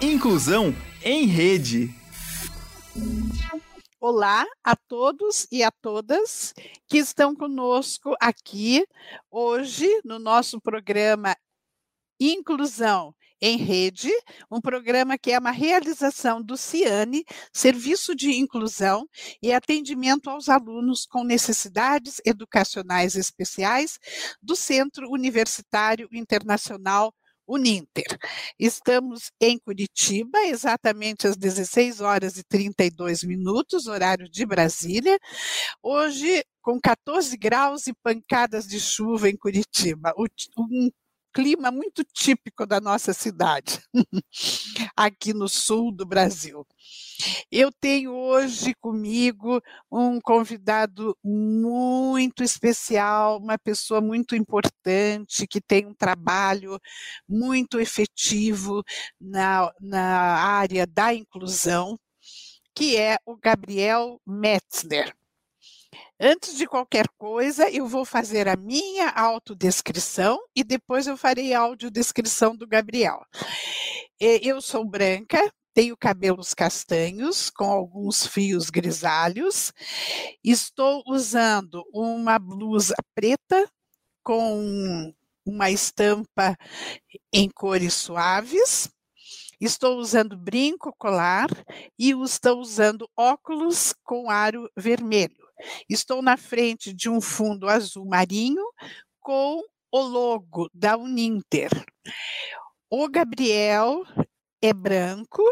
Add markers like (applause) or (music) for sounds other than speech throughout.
Inclusão em rede. Olá a todos e a todas que estão conosco aqui hoje no nosso programa Inclusão em Rede, um programa que é uma realização do CIANE, Serviço de Inclusão e Atendimento aos Alunos com Necessidades Educacionais Especiais do Centro Universitário Internacional Uninter. Estamos em Curitiba, exatamente às 16 horas e 32 minutos, horário de Brasília. Hoje, com 14 graus e pancadas de chuva em Curitiba. Um clima muito típico da nossa cidade, (laughs) aqui no sul do Brasil. Eu tenho hoje comigo um convidado muito especial, uma pessoa muito importante, que tem um trabalho muito efetivo na, na área da inclusão, que é o Gabriel Metzler. Antes de qualquer coisa, eu vou fazer a minha autodescrição e depois eu farei a audiodescrição do Gabriel. Eu sou branca, tenho cabelos castanhos com alguns fios grisalhos. Estou usando uma blusa preta com uma estampa em cores suaves. Estou usando brinco colar e estou usando óculos com aro vermelho. Estou na frente de um fundo azul marinho com o logo da Uninter. O Gabriel é branco,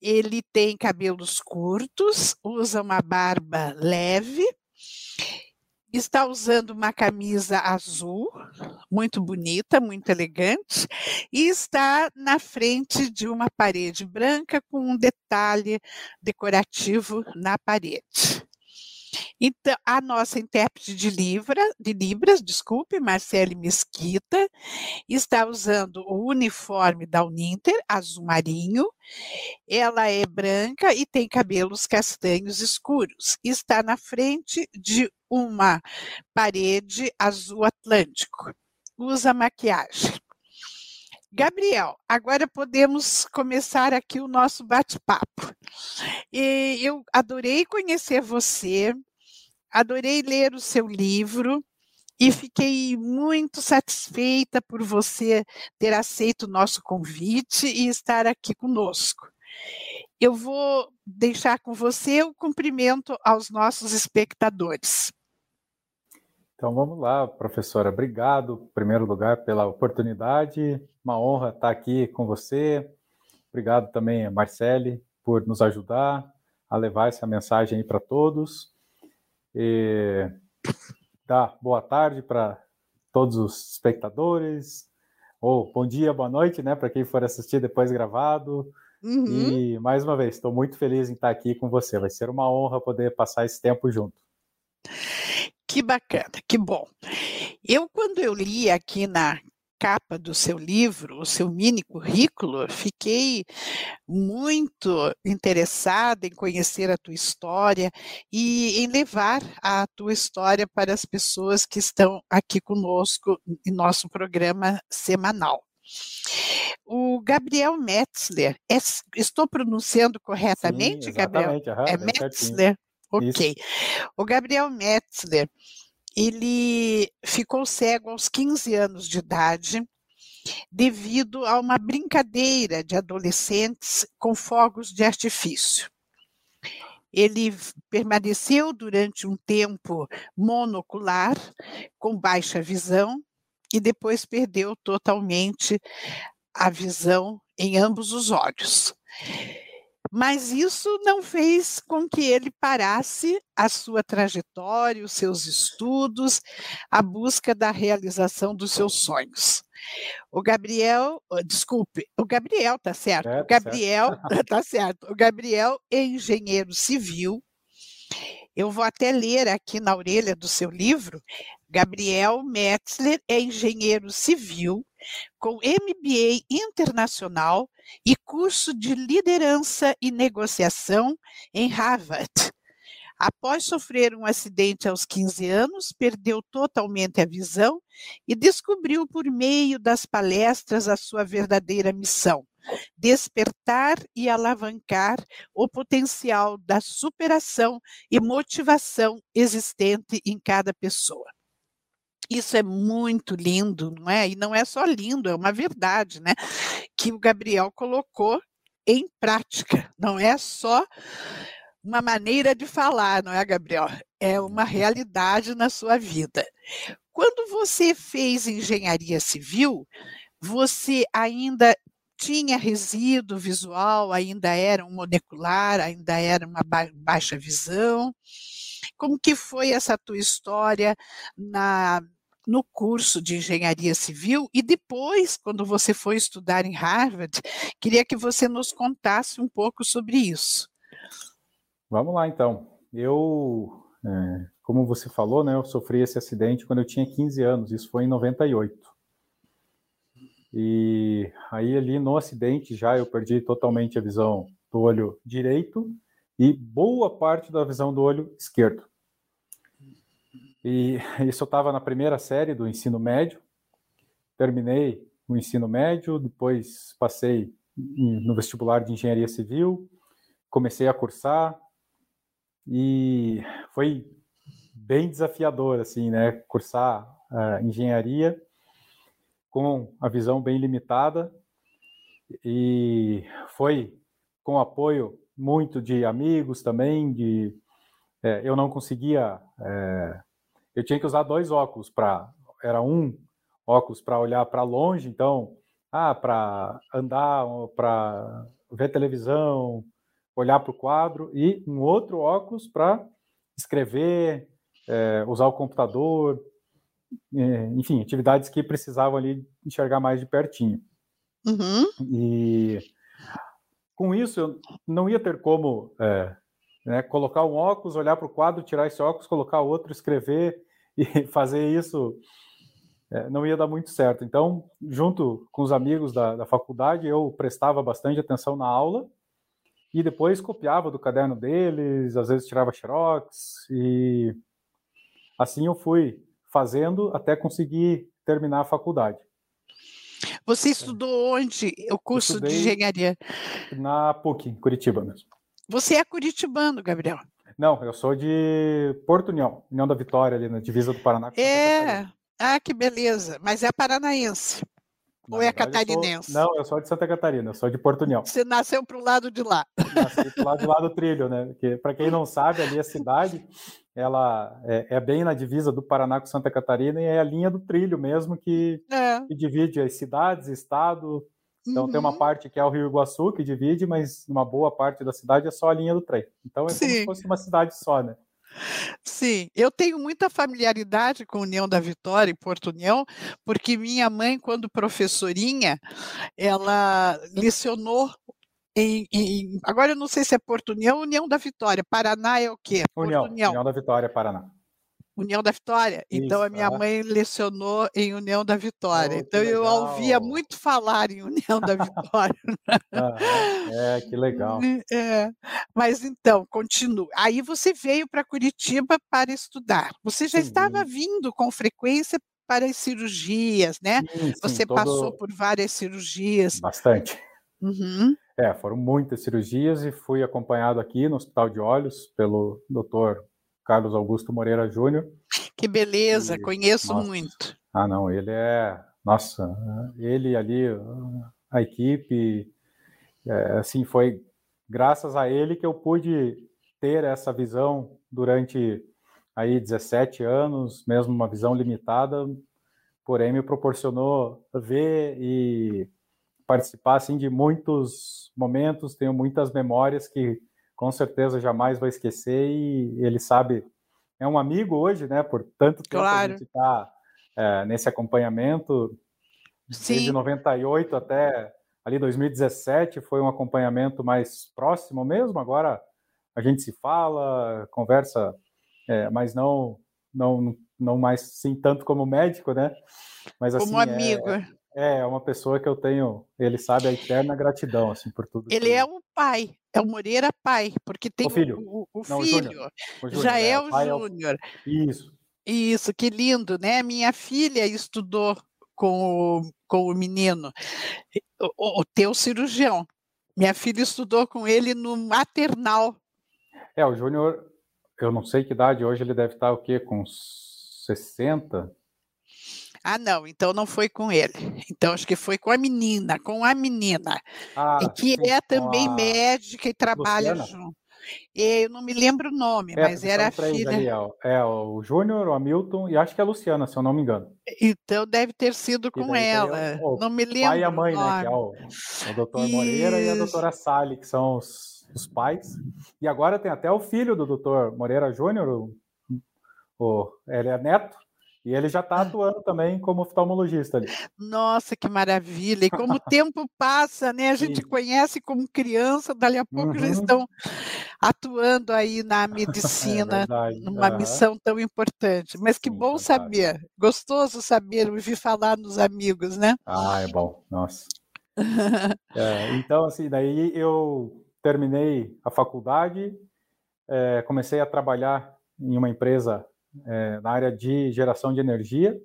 ele tem cabelos curtos, usa uma barba leve, está usando uma camisa azul, muito bonita, muito elegante, e está na frente de uma parede branca com um detalhe decorativo na parede. Então, a nossa intérprete de, Libra, de Libras, desculpe, Marcele Mesquita, está usando o uniforme da Uninter, azul marinho. Ela é branca e tem cabelos castanhos escuros. Está na frente de uma parede azul atlântico. Usa maquiagem. Gabriel, agora podemos começar aqui o nosso bate-papo. Eu adorei conhecer você, adorei ler o seu livro e fiquei muito satisfeita por você ter aceito o nosso convite e estar aqui conosco. Eu vou deixar com você o cumprimento aos nossos espectadores. Então vamos lá, professora. Obrigado, em primeiro lugar, pela oportunidade. Uma honra estar aqui com você. Obrigado também Marcele por nos ajudar a levar essa mensagem para todos. E dar boa tarde para todos os espectadores, ou bom dia, boa noite, né, para quem for assistir depois gravado. Uhum. E mais uma vez, estou muito feliz em estar aqui com você. Vai ser uma honra poder passar esse tempo junto. Que bacana, que bom. Eu, quando eu li aqui na capa do seu livro, o seu mini currículo, fiquei muito interessada em conhecer a tua história e em levar a tua história para as pessoas que estão aqui conosco em nosso programa semanal. O Gabriel Metzler, é, estou pronunciando corretamente, Sim, Gabriel? Uhum, é Metzler? Ok. Isso. O Gabriel Metzler, ele ficou cego aos 15 anos de idade devido a uma brincadeira de adolescentes com fogos de artifício. Ele permaneceu durante um tempo monocular, com baixa visão, e depois perdeu totalmente a visão em ambos os olhos. Mas isso não fez com que ele parasse a sua trajetória, os seus estudos, a busca da realização dos seus sonhos. O Gabriel, desculpe, o Gabriel tá certo. É, o Gabriel certo. (laughs) tá certo. O Gabriel é engenheiro civil. Eu vou até ler aqui na orelha do seu livro. Gabriel Metzler é engenheiro civil com MBA internacional e curso de liderança e negociação em Harvard. Após sofrer um acidente aos 15 anos, perdeu totalmente a visão e descobriu por meio das palestras a sua verdadeira missão: despertar e alavancar o potencial da superação e motivação existente em cada pessoa. Isso é muito lindo, não é? E não é só lindo, é uma verdade, né? Que o Gabriel colocou em prática, não é só uma maneira de falar, não é, Gabriel? É uma realidade na sua vida. Quando você fez engenharia civil, você ainda tinha resíduo visual, ainda era um molecular, ainda era uma ba baixa visão. Como que foi essa tua história na no curso de engenharia civil e depois, quando você foi estudar em Harvard, queria que você nos contasse um pouco sobre isso. Vamos lá, então. Eu, é, como você falou, né, eu sofri esse acidente quando eu tinha 15 anos, isso foi em 98. E aí ali no acidente já eu perdi totalmente a visão do olho direito e boa parte da visão do olho esquerdo. E (laughs) isso eu estava na primeira série do ensino médio, terminei o ensino médio, depois passei no vestibular de engenharia civil, comecei a cursar. E foi bem desafiador assim, né, cursar uh, engenharia com a visão bem limitada. E foi com apoio muito de amigos também, de é, eu não conseguia, é, eu tinha que usar dois óculos para, era um óculos para olhar para longe, então, ah, para andar, para ver televisão, olhar para o quadro e um outro óculos para escrever, é, usar o computador, é, enfim, atividades que precisavam ali enxergar mais de pertinho. Uhum. E com isso eu não ia ter como é, né, colocar um óculos, olhar para o quadro, tirar esse óculos, colocar outro, escrever (laughs) e fazer isso é, não ia dar muito certo. Então, junto com os amigos da, da faculdade, eu prestava bastante atenção na aula e depois copiava do caderno deles, às vezes tirava xerox e assim eu fui fazendo até conseguir terminar a faculdade. Você estudou onde o curso de engenharia? Na PUC, em Curitiba mesmo. Você é curitibano, Gabriel? Não, eu sou de Porto União, União da Vitória, ali na divisa do Paraná. É, ah, que beleza. Mas é paranaense. Na Ou é catarinense? Eu sou... Não, eu sou de Santa Catarina, eu sou de Porto União. Você nasceu para o lado de lá. Nasci para o lado de lá do trilho, né? Para quem não sabe, ali a cidade ela é, é, bem na divisa do Paraná com Santa Catarina e é a linha do trilho mesmo que, é. que divide as cidades, estado. Então uhum. tem uma uhum. parte que é o Rio Iguaçu que divide, mas uma boa parte da cidade é só a linha do trem. Então é Sim. como se fosse uma cidade só, né? Sim, eu tenho muita familiaridade com União da Vitória e Porto União, porque minha mãe, quando professorinha, ela lecionou em, em, agora eu não sei se é Porto União ou União da Vitória. Paraná é o quê? União, União. União da Vitória, Paraná. União da Vitória. Isso, então a minha é. mãe lecionou em União da Vitória. Oh, então eu ouvia muito falar em União da Vitória. (laughs) ah, é, que legal. É. Mas então, continua. Aí você veio para Curitiba para estudar. Você já sim, estava vindo com frequência para as cirurgias, né? Sim, sim, você todo... passou por várias cirurgias. Bastante. Uhum. É, foram muitas cirurgias e fui acompanhado aqui no Hospital de Olhos pelo Dr. Carlos Augusto Moreira Júnior. Que beleza, e, conheço nossa, muito. Ah, não, ele é, nossa, ele ali, a equipe, é, assim, foi graças a ele que eu pude ter essa visão durante aí 17 anos, mesmo uma visão limitada, porém me proporcionou ver e participar assim de muitos momentos, tenho muitas memórias que com certeza jamais vai esquecer e ele sabe é um amigo hoje, né? Por tanto tempo claro. a gente está é, nesse acompanhamento Sim. desde 98 até ali 2017 foi um acompanhamento mais próximo mesmo. Agora a gente se fala, conversa, é, mas não não não mais sim tanto como médico, né? Mas assim, como amigo. É, é, é uma pessoa que eu tenho, ele sabe a eterna gratidão, assim, por tudo. Ele é um pai, é o Moreira pai, porque tem o filho, o, o, o Não, filho, o Júnior. já é, é o Júnior. É. Isso. Isso, que lindo, né? Minha filha estudou com o, com o menino. o, o teu cirurgião. Minha filha estudou com ele no maternal. É, o Júnior, eu não sei que idade hoje, ele deve estar o quê? Com 60? Ah, não, então não foi com ele. Então acho que foi com a menina, com a menina, Ah, que sim, é também a médica e trabalha Luciana? junto. Eu não me lembro o nome, É, mas era a filha. ali. É o Júnior, o Hamilton e acho que é a Luciana, se eu não me engano. Então deve ter sido com tem ela. o, o Não me pai e a lembro o mãe, né? Que é o, o doutor Moreira e a Isso. doutora Sally, que são os, os pais. E agora tem até o filho do doutor Moreira Júnior, o, o, ele é neto, e ele já está atuando também como oftalmologista ali. Nossa, que maravilha! E como o (laughs) tempo passa, né? A gente Sim. conhece como criança, dali a pouco já Uhum. estão atuando aí na (laughs) É medicina, verdade. numa aham. missão tão importante. Mas que Sim, bom fantástico. saber, gostoso saber, ouvir falar nos amigos, né? Ah, é bom, nossa. (laughs) É, então, assim, daí eu terminei a faculdade, é, comecei a trabalhar em uma empresa é, na área de geração de energia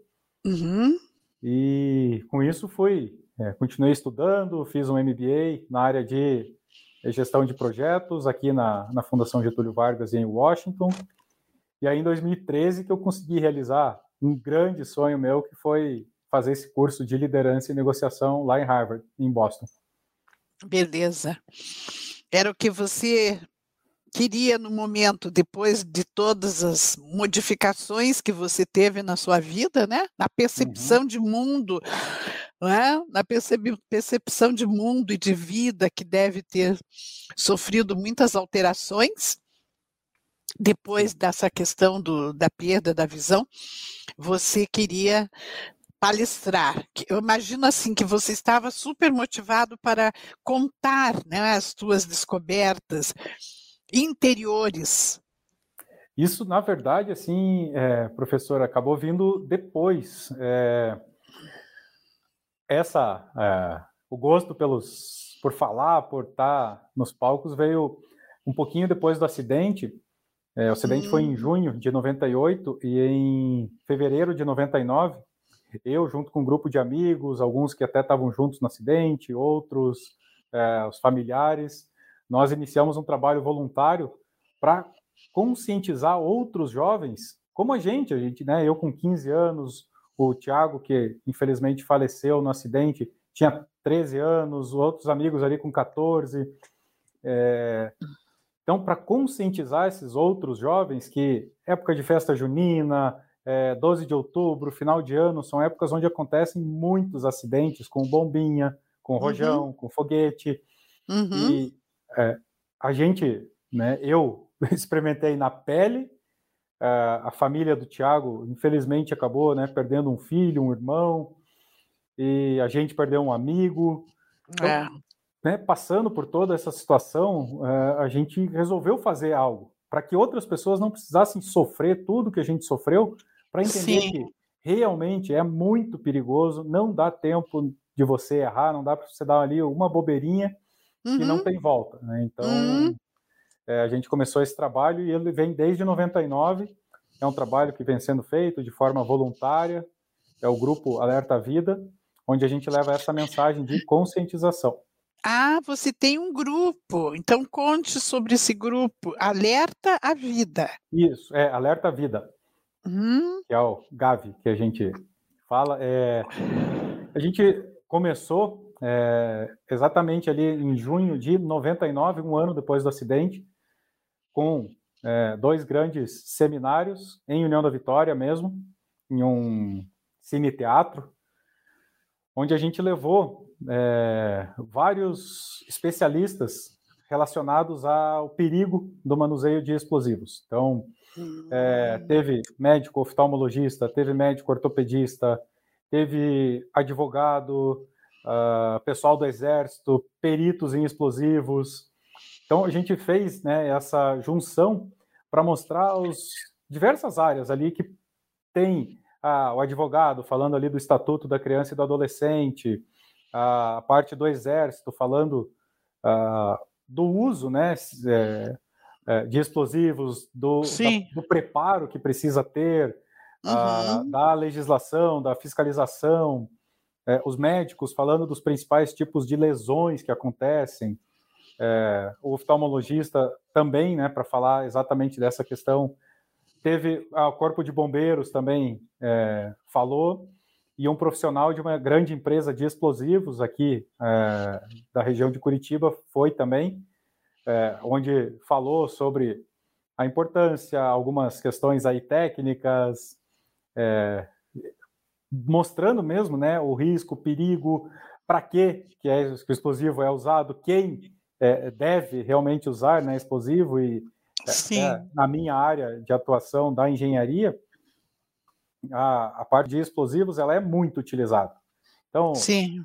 Uhum. e com isso fui, é, continuei estudando, fiz um MBA na área de gestão de projetos aqui na, na Fundação Getúlio Vargas em Washington e aí em 2013 que eu consegui realizar um grande sonho meu que foi fazer esse curso de liderança e negociação lá em Harvard, em Boston. Beleza. Era o que você queria no momento, depois de todas as modificações que você teve na sua vida, né? Na percepção de mundo, não é? na percep- percepção de mundo e de vida que deve ter sofrido muitas alterações depois dessa questão do, da perda da visão, você queria palestrar. Eu imagino assim que você estava super motivado para contar né, as tuas descobertas interiores. Isso, na verdade, assim, é, professor, acabou vindo depois. É, essa, é, o gosto pelos, por falar, por estar nos palcos veio um pouquinho depois do acidente. É, o acidente foi em Hum. junho de 98 e em fevereiro de 99, eu, junto com um grupo de amigos, alguns que até estavam juntos no acidente, outros, é, os familiares, nós iniciamos um trabalho voluntário para conscientizar outros jovens, como a gente, a gente, né? Eu com 15 anos, o Tiago, que infelizmente faleceu no acidente, tinha 13 anos, outros amigos ali com 14. É... Então, para conscientizar esses outros jovens que época de festa junina, é, 12 de outubro, final de ano, são épocas onde acontecem muitos acidentes com bombinha, com rojão, Uhum. com foguete. Uhum. E é, a gente, né, eu (laughs) experimentei na pele, é, a família do Tiago, infelizmente, acabou né, perdendo um filho, um irmão, e a gente perdeu um amigo. Então, É. né, passando por toda essa situação, é, a gente resolveu fazer algo para que outras pessoas não precisassem sofrer tudo que a gente sofreu, para entender Sim. que realmente é muito perigoso, não dá tempo de você errar, não dá para você dar ali uma bobeirinha que não Uhum. tem volta. né? Então, Uhum. é, a gente começou esse trabalho e ele vem desde 99. É um trabalho que vem sendo feito de forma voluntária. É o grupo Alerta Vida, onde a gente leva essa mensagem de conscientização. Ah, você tem um grupo. Então conte sobre esse grupo. Alerta a vida. Isso, é Alerta Vida, Hum, que é o GAV que a gente fala. É, a gente começou é, exatamente ali em junho de 99, um ano depois do acidente, com é, dois grandes seminários em União da Vitória mesmo, em um cine-teatro, onde a gente levou é, vários especialistas relacionados ao perigo do manuseio de explosivos. Então, é, teve médico oftalmologista, teve médico ortopedista, teve advogado, uh, pessoal do exército, peritos em explosivos. Então a gente fez né, essa junção para mostrar as diversas áreas ali que tem ah, o advogado falando ali do Estatuto da Criança e do Adolescente, a parte do exército falando ah, do uso, né, é, é, de explosivos, do, da, do, preparo que precisa ter, uhum. a, da legislação, da fiscalização, é, os médicos falando dos principais tipos de lesões que acontecem, é, o oftalmologista também, né, para falar exatamente dessa questão. Teve ah, o Corpo de Bombeiros também é, falou, e um profissional de uma grande empresa de explosivos aqui é, da região de Curitiba foi também, é, onde falou sobre a importância, algumas questões aí técnicas, é, mostrando mesmo né, o risco, o perigo, para que, que, é, o explosivo é usado, quem é, deve realmente usar né, explosivo e é, é, na minha área de atuação da engenharia, a, a, parte de explosivos ela é muito utilizada. Então,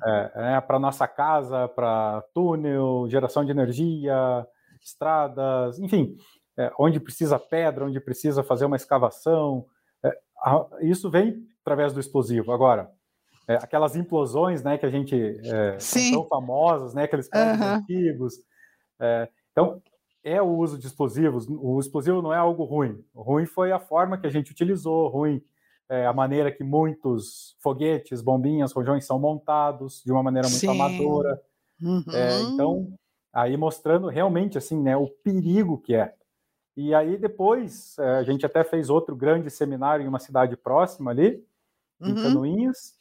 é, é para nossa casa, para túnel, geração de energia, estradas, enfim, é, onde precisa pedra, onde precisa fazer uma escavação, a, isso vem através do explosivo. Agora, é, aquelas implosões, né, que a gente é, são famosas, né, aqueles prédios uhum. antigos. É, então, é o uso de explosivos. O explosivo não é algo ruim. O ruim foi a forma que a gente utilizou, ruim é, a maneira que muitos foguetes, bombinhas, rojões são montados de uma maneira muito Sim. amadora. É, uhum. É, então, aí mostrando realmente assim, né, o perigo que é. E aí depois é, a gente até fez outro grande seminário em uma cidade próxima ali, em uhum. Canoinhas.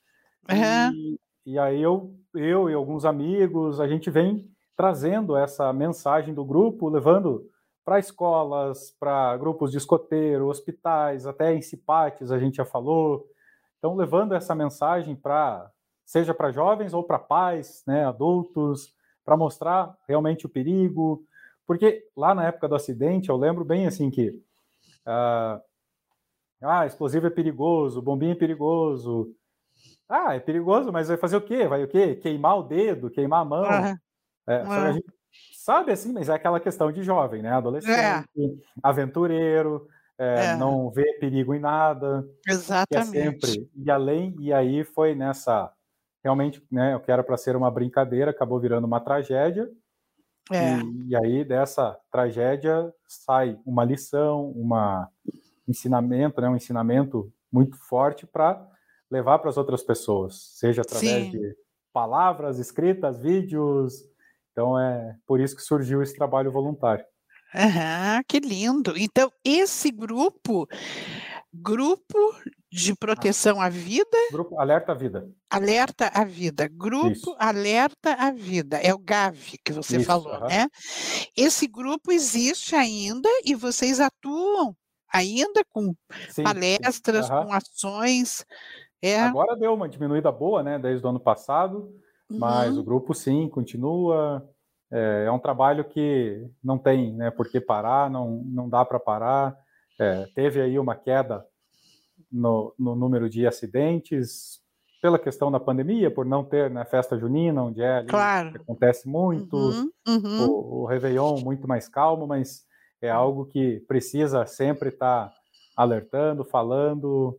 Uhum. E, e, aí eu, eu e alguns amigos, a gente vem trazendo essa mensagem do grupo, levando para escolas, para grupos de escoteiro, hospitais, até em cipates a gente já falou. Então, levando essa mensagem para, seja para jovens ou para pais, né, adultos, para mostrar realmente o perigo. Porque lá na época do acidente, eu lembro bem assim que. Uh, ah, explosivo é perigoso, bombinha é perigoso. Ah, é perigoso, mas vai fazer o quê? Vai o quê? Queimar o dedo, queimar a mão. Uhum. É, uhum. gente sabe assim, mas é aquela questão de jovem, né? Adolescente, é. aventureiro, é, é. não vê perigo em nada. Exatamente. É sempre. E além, e aí foi nessa. Realmente, né? O que era para ser uma brincadeira acabou virando uma tragédia. É. E, e, aí dessa tragédia sai uma lição, uma ensinamento, né? Um ensinamento muito forte para levar para as outras pessoas, seja através Sim. de palavras escritas, vídeos, então é por isso que surgiu esse trabalho voluntário. Ah, que lindo! Então, esse grupo, grupo de proteção à vida. Grupo Alerta à Vida. Alerta à Vida. Grupo Isso. Alerta à Vida. É o GAV que você Isso, falou, né? Esse grupo existe ainda e vocês atuam ainda com sim, palestras, sim. com ações. É. Agora deu uma diminuída boa, né, desde o ano passado. Mas uhum. o grupo sim continua. É, é, um trabalho que não tem né, por que parar, não, não dá para parar. É, teve aí uma queda no, no, número de acidentes pela questão da pandemia, por não ter né, festa junina, onde é ali, claro. acontece muito, uhum, uhum. O, o Réveillon muito mais calmo, mas é algo que precisa sempre estar tá alertando, falando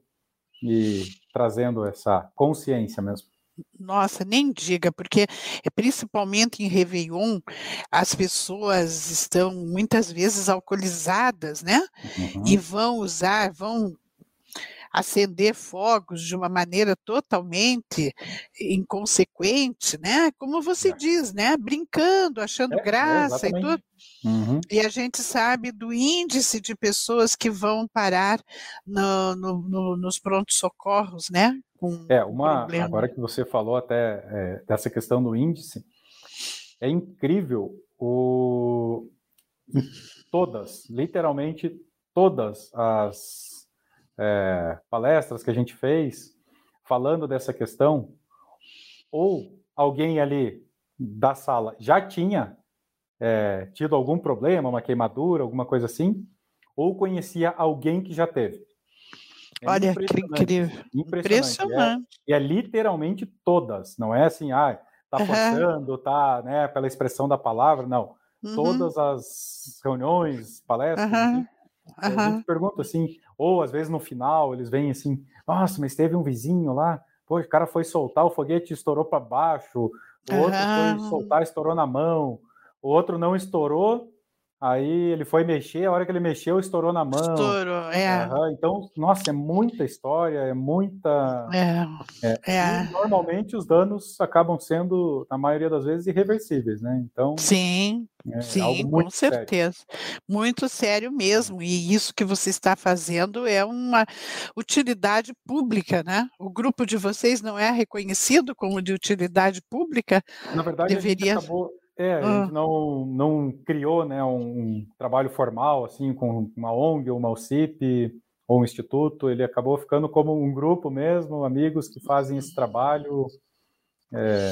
e trazendo essa consciência mesmo. Nossa, nem diga, porque é principalmente em Réveillon, as pessoas estão muitas vezes alcoolizadas, né? Uhum. E vão usar, vão acender fogos de uma maneira totalmente inconsequente, né? Como você é. diz, né? Brincando, achando é, graça é, e tudo. Uhum. E a gente sabe do índice de pessoas que vão parar no, no, no, nos prontos socorros, né? Com é uma problema. agora que você falou até é, dessa questão do índice, é incrível o todas, literalmente todas as é, palestras que a gente fez falando dessa questão, ou alguém ali da sala já tinha é, tido algum problema, uma queimadura, alguma coisa assim, ou conhecia alguém que já teve. É Olha, impressionante, incrível. Impressionante. impressionante. É, e é literalmente todas, não é assim, ah, tá forçando, uhum. tá, né, pela expressão da palavra, não. Uhum. Todas as reuniões, palestras, uhum. Uhum. A gente pergunta assim, ou às vezes no final eles vêm assim, nossa, mas teve um vizinho lá, pô, o cara foi soltar, o foguete estourou para baixo, o uhum. outro foi soltar, estourou na mão, o outro não estourou, Aí ele foi mexer, a hora que ele mexeu, estourou na mão. Estourou, é. Uhum, então, nossa, é muita história, é muita. É. é. é. normalmente os danos acabam sendo, na maioria das vezes, irreversíveis, né? Então. Sim, é sim, com certeza. Sério. Muito sério mesmo. E isso que você está fazendo é uma utilidade pública, né? O grupo de vocês não é reconhecido como de utilidade pública? Na verdade, Deveria... a gente acabou é, a gente ah. não, não criou né, um trabalho formal, assim, com uma ONG, uma OCIP, ou um instituto, ele acabou ficando como um grupo mesmo, amigos que fazem esse trabalho é,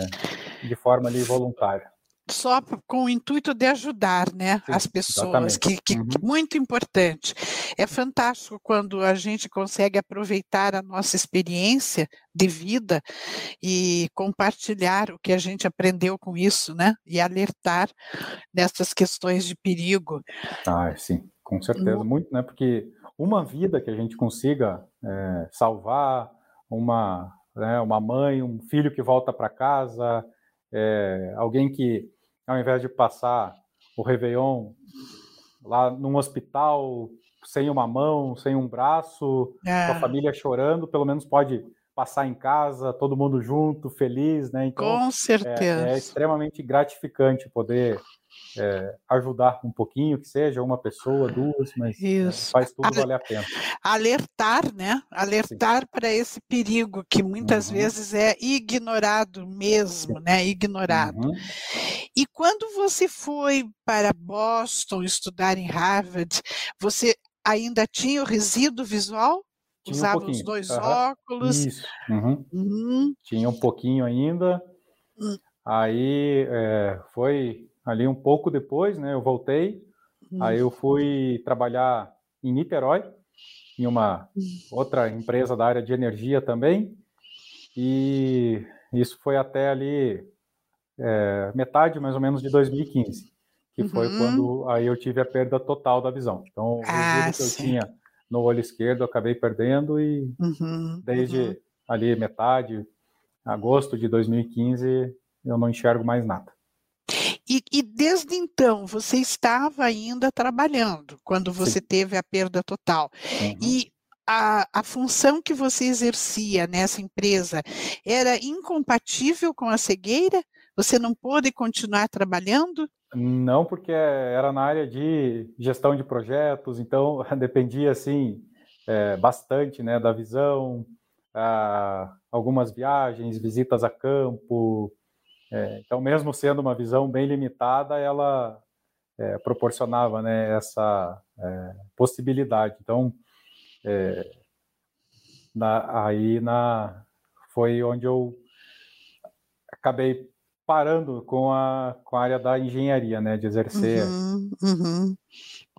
de forma ali voluntária só com o intuito de ajudar né, Sim, as pessoas, que, uhum. muito importante. É fantástico quando a gente consegue aproveitar a nossa experiência de vida e compartilhar o que a gente aprendeu com isso, né? E alertar nessas questões de perigo. Ah, sim, com certeza, uhum. muito, né? Porque uma vida que a gente consiga é, salvar, uma, né, uma mãe, um filho que volta para casa, é, alguém que ao invés de passar o Réveillon lá num hospital sem uma mão, sem um braço, é. com a família chorando, pelo menos pode passar em casa, todo mundo junto, feliz, né? Então, com certeza. É, é extremamente gratificante poder é, ajudar um pouquinho, que seja uma pessoa, duas, mas é, faz tudo Ale valer a pena. Alertar, né? Alertar para esse perigo que muitas uhum. vezes é ignorado mesmo, né? Ignorado. Uhum. E quando você foi para Boston estudar em Harvard, você ainda tinha o resíduo visual? Tinha Usava um os dois uhum. óculos? Isso. Uhum. Uhum. Tinha um pouquinho ainda. Hum. Aí é, foi ali um pouco depois, né? Eu voltei, aí eu fui trabalhar em Niterói, em uma outra empresa da área de energia também, e isso foi até ali é, metade mais ou menos de 2015, que foi uhum. quando aí eu tive a perda total da visão. Então, o ah, que eu tinha no olho esquerdo eu acabei perdendo e uhum. desde uhum. ali metade, agosto de 2015, eu não enxergo mais nada. E, e, desde então, você estava ainda trabalhando, quando você Sim. teve a perda total. Uhum. E a, a função que você exercia nessa empresa era incompatível com a cegueira? Você não pôde continuar trabalhando? Não, porque era na área de gestão de projetos, então (laughs) dependia assim é, bastante, né, da visão, ah, algumas viagens, visitas a campo, é, então, mesmo sendo uma visão bem limitada, ela é, proporcionava né, essa é, possibilidade. Então, é, na, aí na, foi onde eu acabei parando com a, com a área da engenharia, né, de exercer. Uhum, uhum.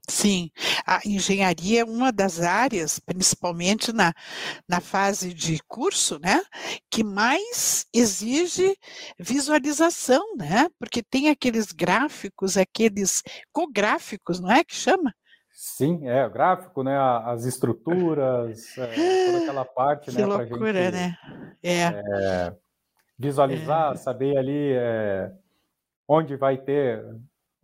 Sim, a engenharia é uma das áreas, principalmente na, na fase de curso, né, que mais exige visualização, né, porque tem aqueles gráficos, aqueles cográficos, não é que chama? Sim, é, o gráfico, né, as estruturas, é, toda (laughs) aquela parte, que né, loucura, gente, né? É. é visualizar, é. saber ali é, onde vai ter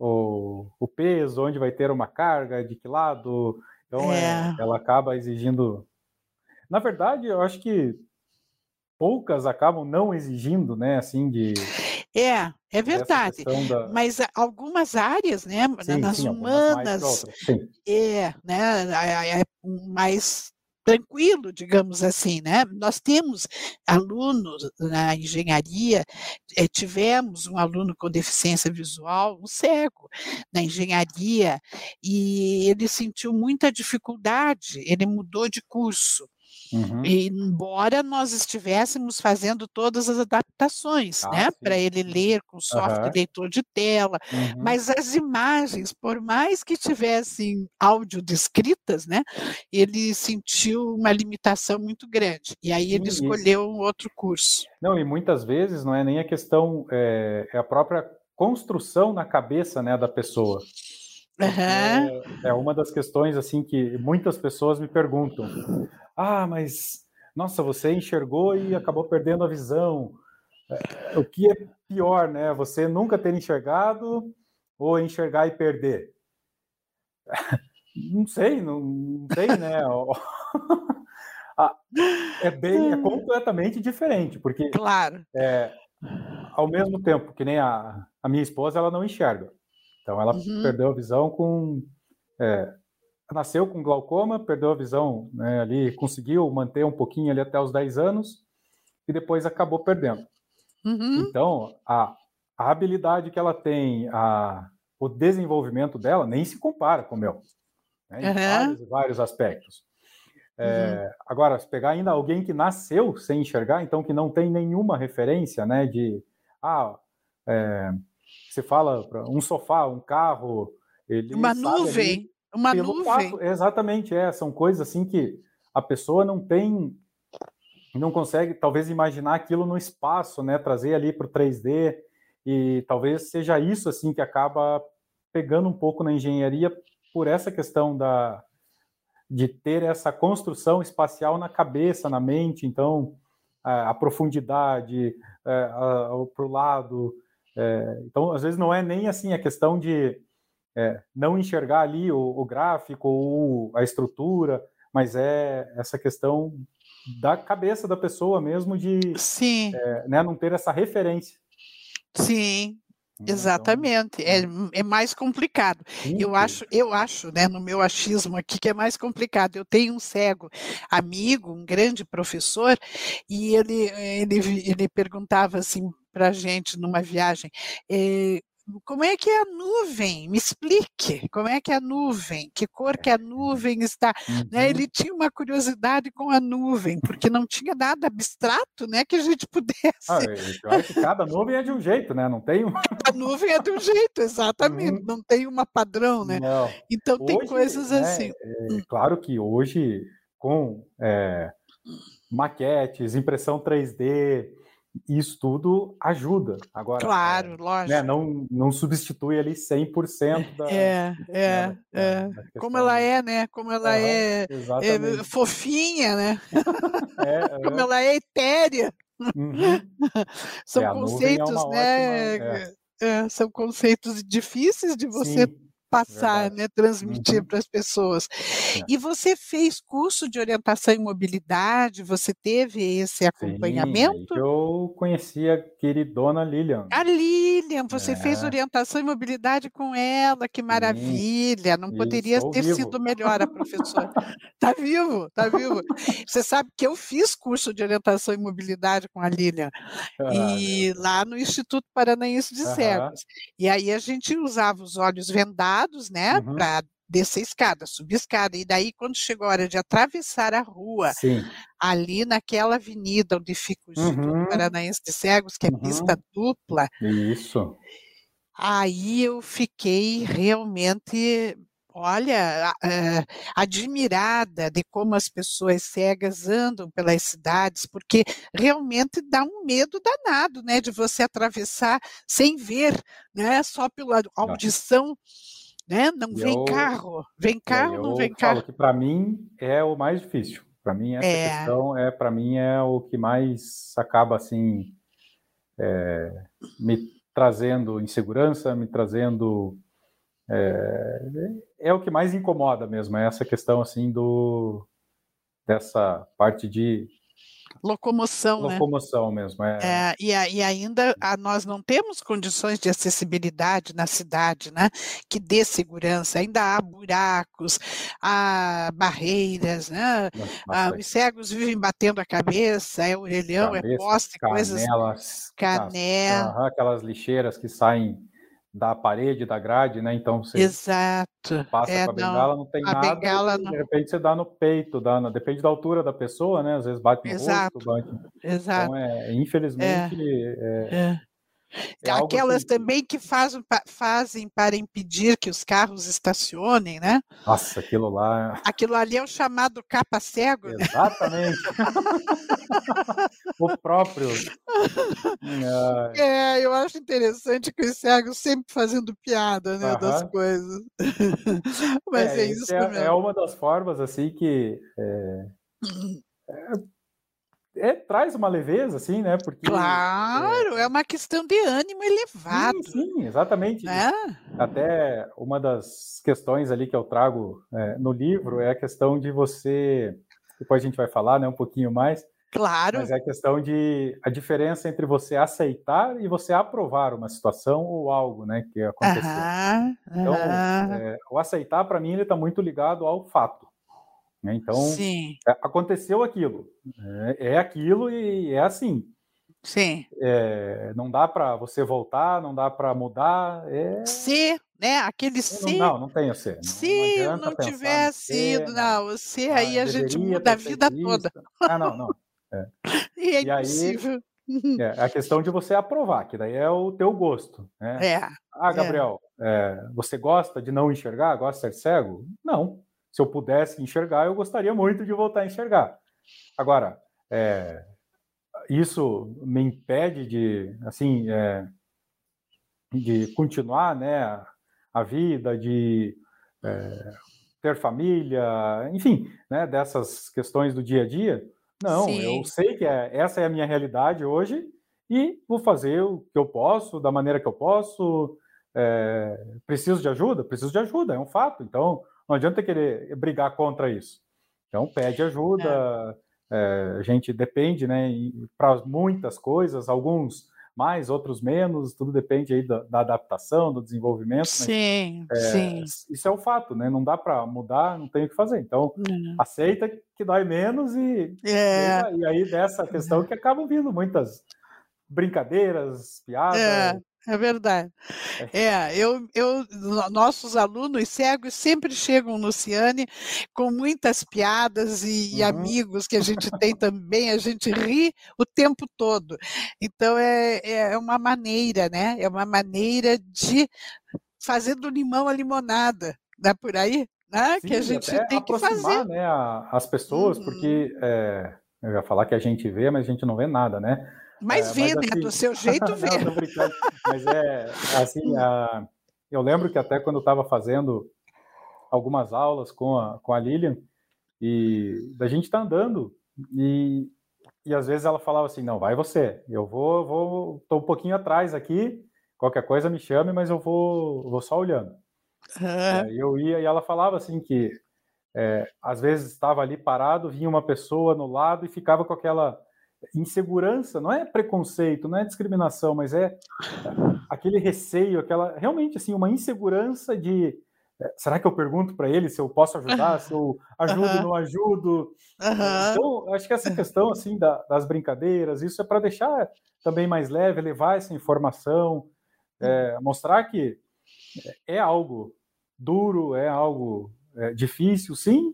o, o peso, onde vai ter uma carga, de que lado. Então, é. É, ela acaba exigindo. Na verdade, eu acho que poucas acabam não exigindo, né, assim, de. É, é verdade. Da... Mas algumas áreas, né, sim, nas sim, humanas, é, né, é, é mais tranquilo, digamos assim, né? Nós temos alunos na engenharia, é, tivemos um aluno com deficiência visual, um cego, na engenharia, e ele sentiu muita dificuldade, ele mudou de curso. Uhum. Embora nós estivéssemos fazendo todas as adaptações, ah, né, para ele ler com software uhum. leitor de tela, uhum. mas as imagens, por mais que tivessem áudio descritas, né, ele sentiu uma limitação muito grande. E aí ele escolheu um outro curso. Não, e muitas vezes não é nem a questão, é, é a própria construção na cabeça, né, da pessoa. Uhum. É, é, uma das questões assim que muitas pessoas me perguntam. Ah, mas nossa, você enxergou e acabou perdendo a visão. É, o que é pior, né? Você nunca ter enxergado ou enxergar e perder? (laughs) não sei, não, não tem, né? (laughs) Ah, é bem, é completamente diferente, porque claro. É, ao mesmo tempo que nem a, a minha esposa, ela não enxerga. Então ela uhum. perdeu a visão com é, nasceu com glaucoma, perdeu a visão né, ali, conseguiu manter um pouquinho ali até os 10 anos e depois acabou perdendo. Uhum. Então, a, a habilidade que ela tem, a, o desenvolvimento dela nem se compara com o meu, né, em uhum. vários, vários aspectos. É, uhum. Agora, se pegar ainda alguém que nasceu sem enxergar, então que não tem nenhuma referência, né, de, ah, é, você fala um sofá, um carro, uma nuvem, uma nuvem. Passo, exatamente, é, são coisas assim que a pessoa não tem, não consegue talvez imaginar aquilo no espaço, né, trazer ali para o 3D e talvez seja isso assim que acaba pegando um pouco na engenharia por essa questão da de ter essa construção espacial na cabeça, na mente, então a, a profundidade é, para o lado. É, então, às vezes não é nem assim a questão de é, não enxergar ali o, o, gráfico ou a estrutura, mas é essa questão da cabeça da pessoa mesmo de Sim. É, né, não ter essa referência. Sim, então, Exatamente, é, hum. é mais complicado. Eu acho, eu acho, né, no meu achismo aqui, que é mais complicado. Eu tenho um cego amigo, um grande professor, e ele, ele, ele perguntava assim para a gente numa viagem, eh, como é que é a nuvem? Me explique, como é que é a nuvem? Que cor que a nuvem está? Né, uhum. Né? Ele tinha uma curiosidade com a nuvem, porque não tinha nada abstrato, né, que a gente pudesse. Ah, eu acho que cada nuvem é de um jeito, né? Não tem uma... A nuvem é de um jeito, exatamente. Uhum. Não tem uma padrão, né? Não. Então hoje, tem coisas né, assim. É, hum. claro que hoje com é, maquetes, impressão 3D, isso tudo ajuda. Agora, claro, é, lógico. Né, não, não substitui ali 100% da. É, é, da, é. Da Como ela é, né? Como ela uhum, é, é, fofinha, né? (laughs) É, (laughs) Como ela é etérea. Uhum. (laughs) São é, conceitos, né? Ótima, é. são conceitos difíceis de você Sim passar, Verdade. né, transmitir uhum. para as pessoas. É. E você fez curso de orientação em mobilidade? Você teve esse acompanhamento? Sim, eu conheci a queridona Lilian. A Lilian, você é. fez orientação em mobilidade com ela, que maravilha! Não poderia ter vivo. sido melhor a professora. Está vivo, está vivo. Você sabe que eu fiz curso de orientação em mobilidade com a Lilian (laughs) ah, e lá no Instituto Paranaense de Cegos. E aí a gente usava os olhos vendados né, uhum. para descer escada, subir escada. E daí, quando chegou a hora de atravessar a rua, Sim. ali naquela avenida onde fica o Instituto uhum. Paranaense de Cegos, que é uhum. pista dupla. Isso. Aí eu fiquei realmente olha, uh, admirada de como as pessoas cegas andam pelas cidades, porque realmente dá um medo danado, né, de você atravessar sem ver, né, só pela audição né? Não vem eu, carro, vem é, carro, não vem carro. que para mim é o mais difícil. Para mim essa é. questão é para mim é o que mais acaba assim é, me trazendo insegurança, me trazendo é, é, o que mais incomoda mesmo, é essa questão assim do dessa parte de Locomoção, né? Locomoção né? mesmo, é. é e, e, ainda a, nós não temos condições de acessibilidade na cidade, né? Que dê segurança. Ainda há buracos, há barreiras, né? Ah, os cegos vivem batendo a cabeça, é orelhão, cabeça, é poste, coisas. Canela. aquelas lixeiras que saem da parede, da grade, né? Então você Exato. passa é, com a bengala, não, não tem nada, bengala de repente você dá no peito, dá no... depende da altura da pessoa, né? Às vezes bate no Exato. rosto, bate... Exato. Então, é, infelizmente, é. é. É Aquelas assim... também que fazem, fazem para impedir que os carros estacionem, né? Nossa, aquilo lá. É aquilo ali é o chamado capa-cego. Né? Exatamente. (laughs) o próprio. É, eu acho interessante que os cegos sempre fazendo piada né, das coisas. (laughs) Mas é, é isso é, é, uma das formas, assim, que. É, é é, traz uma leveza, assim, né? Porque claro, é, é uma questão de ânimo elevado. Sim, sim exatamente. É? Até uma das questões ali que eu trago é, no livro é a questão de você, depois a gente vai falar, né, um pouquinho mais. Claro. Mas é a questão de a diferença entre você aceitar e você aprovar uma situação ou algo, né, que aconteceu. Aham, então, é, o aceitar para mim ele está muito ligado ao fato. Né? Então, Sim. É, aconteceu aquilo. É, é, aquilo e é assim. Sim. É, não dá para você voltar, não dá para mudar. É... Se, né? Aquele se. Não, não tem o se. Se não, não tivesse ido, não, se ah, aí a gente muda a vida toda. Ah, não, não. É. E é e impossível. Aí, é a questão de você aprovar, que daí é o teu gosto. Né? É. Ah, Gabriel, é. você gosta de não enxergar? Gosta de ser cego? Não se eu pudesse enxergar, eu gostaria muito de voltar a enxergar. Agora, é, isso me impede de, assim, é, de continuar, né, a vida, de é, ter família, enfim, né, dessas questões do dia a dia. Não, Sim. eu sei que é, essa é a minha realidade hoje e vou fazer o que eu posso, da maneira que eu posso. É, preciso de ajuda? Preciso de ajuda, é um fato. Então, não adianta querer brigar contra isso. Então, pede ajuda. É. É, a gente depende, né, para muitas coisas, alguns mais, outros menos, tudo depende aí da, da adaptação, do desenvolvimento. Sim, é, sim. Isso é o um fato, né? Não dá para mudar, não tem o que fazer. Então, uhum. aceita que dói menos e, é. e aí dessa questão que acabam vindo muitas brincadeiras, piadas, é. É verdade. É, é eu, eu, nossos alunos cegos sempre chegam no Ciane com muitas piadas e, uhum. amigos que a gente tem (laughs) também, a gente ri o tempo todo. Então é, é uma maneira, né? É uma maneira de fazer do limão a limonada, dá por aí? Né? Sim, que a gente tem que fazer. Né, as pessoas, uhum. porque é, eu ia falar que a gente vê, mas a gente não vê nada, né? Mas é, vê, mas, né? Assim... Do seu jeito vê. (laughs) não. Mas é assim, (laughs) a... eu lembro que até quando eu estava fazendo algumas aulas com a, com a Lilian, e da gente tá andando, e, e às vezes ela falava assim, não, vai você, eu vou, vou, tô um pouquinho atrás aqui, qualquer coisa me chame, mas eu vou, vou só olhando. Uhum. eu ia e ela falava assim que é, às vezes estava ali parado, vinha uma pessoa no lado e ficava com aquela insegurança, não é preconceito, não é discriminação, mas é aquele receio, aquela realmente assim uma insegurança de é, será que eu pergunto para ele se eu posso ajudar, se eu (laughs) ajudo, uhum. não ajudo? Uhum. Então, acho que essa questão assim da, das brincadeiras, isso é para deixar também mais leve, levar essa informação, é, mostrar que é algo duro, é algo é, difícil, sim,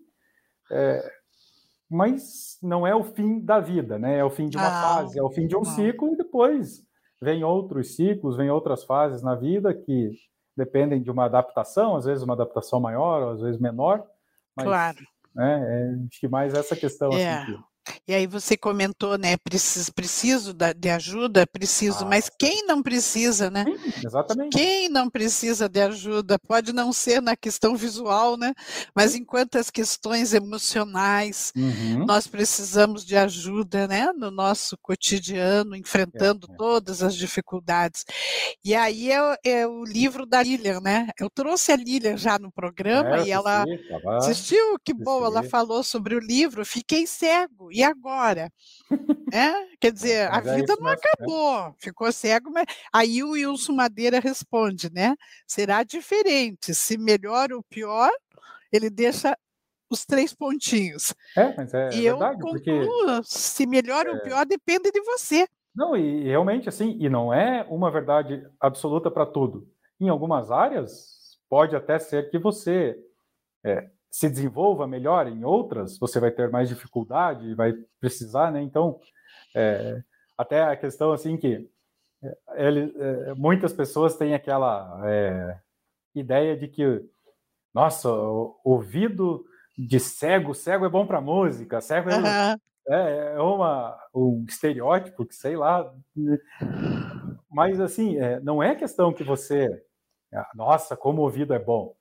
é, mas não é o fim da vida, né? É o fim de uma ah, fase, é o fim de um ciclo e depois vem outros ciclos, vem outras fases na vida que dependem de uma adaptação, às vezes uma adaptação maior, às vezes menor. Mas, claro. Né, é, acho que mais essa questão assim, é. assim, que e aí você comentou, né? Preciso, preciso de ajuda, preciso, ah, mas quem não precisa, né? exatamente. Quem não precisa de ajuda? Pode não ser na questão visual, né? Mas enquanto as questões emocionais, uhum. nós precisamos de ajuda, né? No nosso cotidiano, enfrentando é, é. todas as dificuldades. E aí é, é, o livro da Lilian, né? Eu trouxe a Lilian já no programa é, e ela assistiu, que bom, ela falou sobre o livro. Fiquei cego e agora? é? Quer dizer, a vida não né? acabou, ficou cego, mas aí o Wilson Madeira responde, né? Será diferente, se melhor ou pior, ele deixa os três pontinhos. É, mas é, e eu verdade, concluo, porque... se melhor é... ou pior depende de você. Não, e realmente assim, e não é uma verdade absoluta para tudo. Em algumas áreas, pode até ser que você é, se desenvolva melhor em outras, você vai ter mais dificuldade, vai precisar, né? Então, é, até a questão assim que é, ele, é, muitas pessoas têm aquela é, ideia de que, nossa, ouvido de cego, cego é bom para música, cego é, uhum. é, uma, um estereótipo que sei lá, mas assim, não é questão que você, nossa, como ouvido é bom,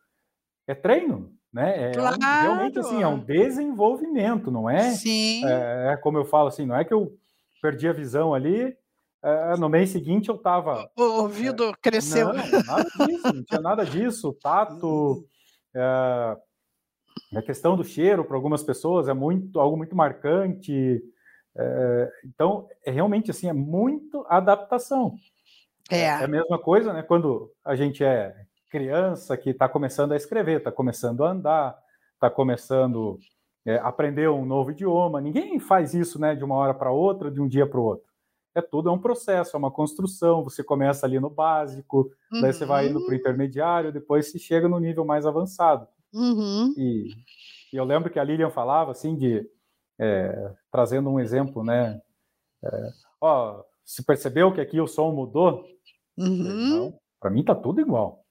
é treino, né? É claro. um, realmente assim, é um desenvolvimento, não é? Sim. É, é, como eu falo assim, não é que eu perdi a visão ali, é, no mês seguinte eu estava. O ouvido é, cresceu. Não, nada disso, não tinha nada disso. Tato. (laughs) É, a questão do cheiro para algumas pessoas é muito algo muito marcante. É, então, é realmente assim, é muito adaptação. É. é a mesma coisa, né? Quando a gente é criança que está começando a escrever, está começando a andar, está começando é, a aprender um novo idioma. Ninguém faz isso, né? De uma hora para outra, de um dia para o outro. É tudo é um processo, é uma construção. Você começa ali no básico, uhum. daí você vai indo para o uhum. intermediário, depois se chega no nível mais avançado. Uhum. E, e, eu lembro que a Lilian falava assim de é, trazendo um exemplo, né? É, ó, se percebeu que aqui o som mudou? Uhum. Para mim tá tudo igual.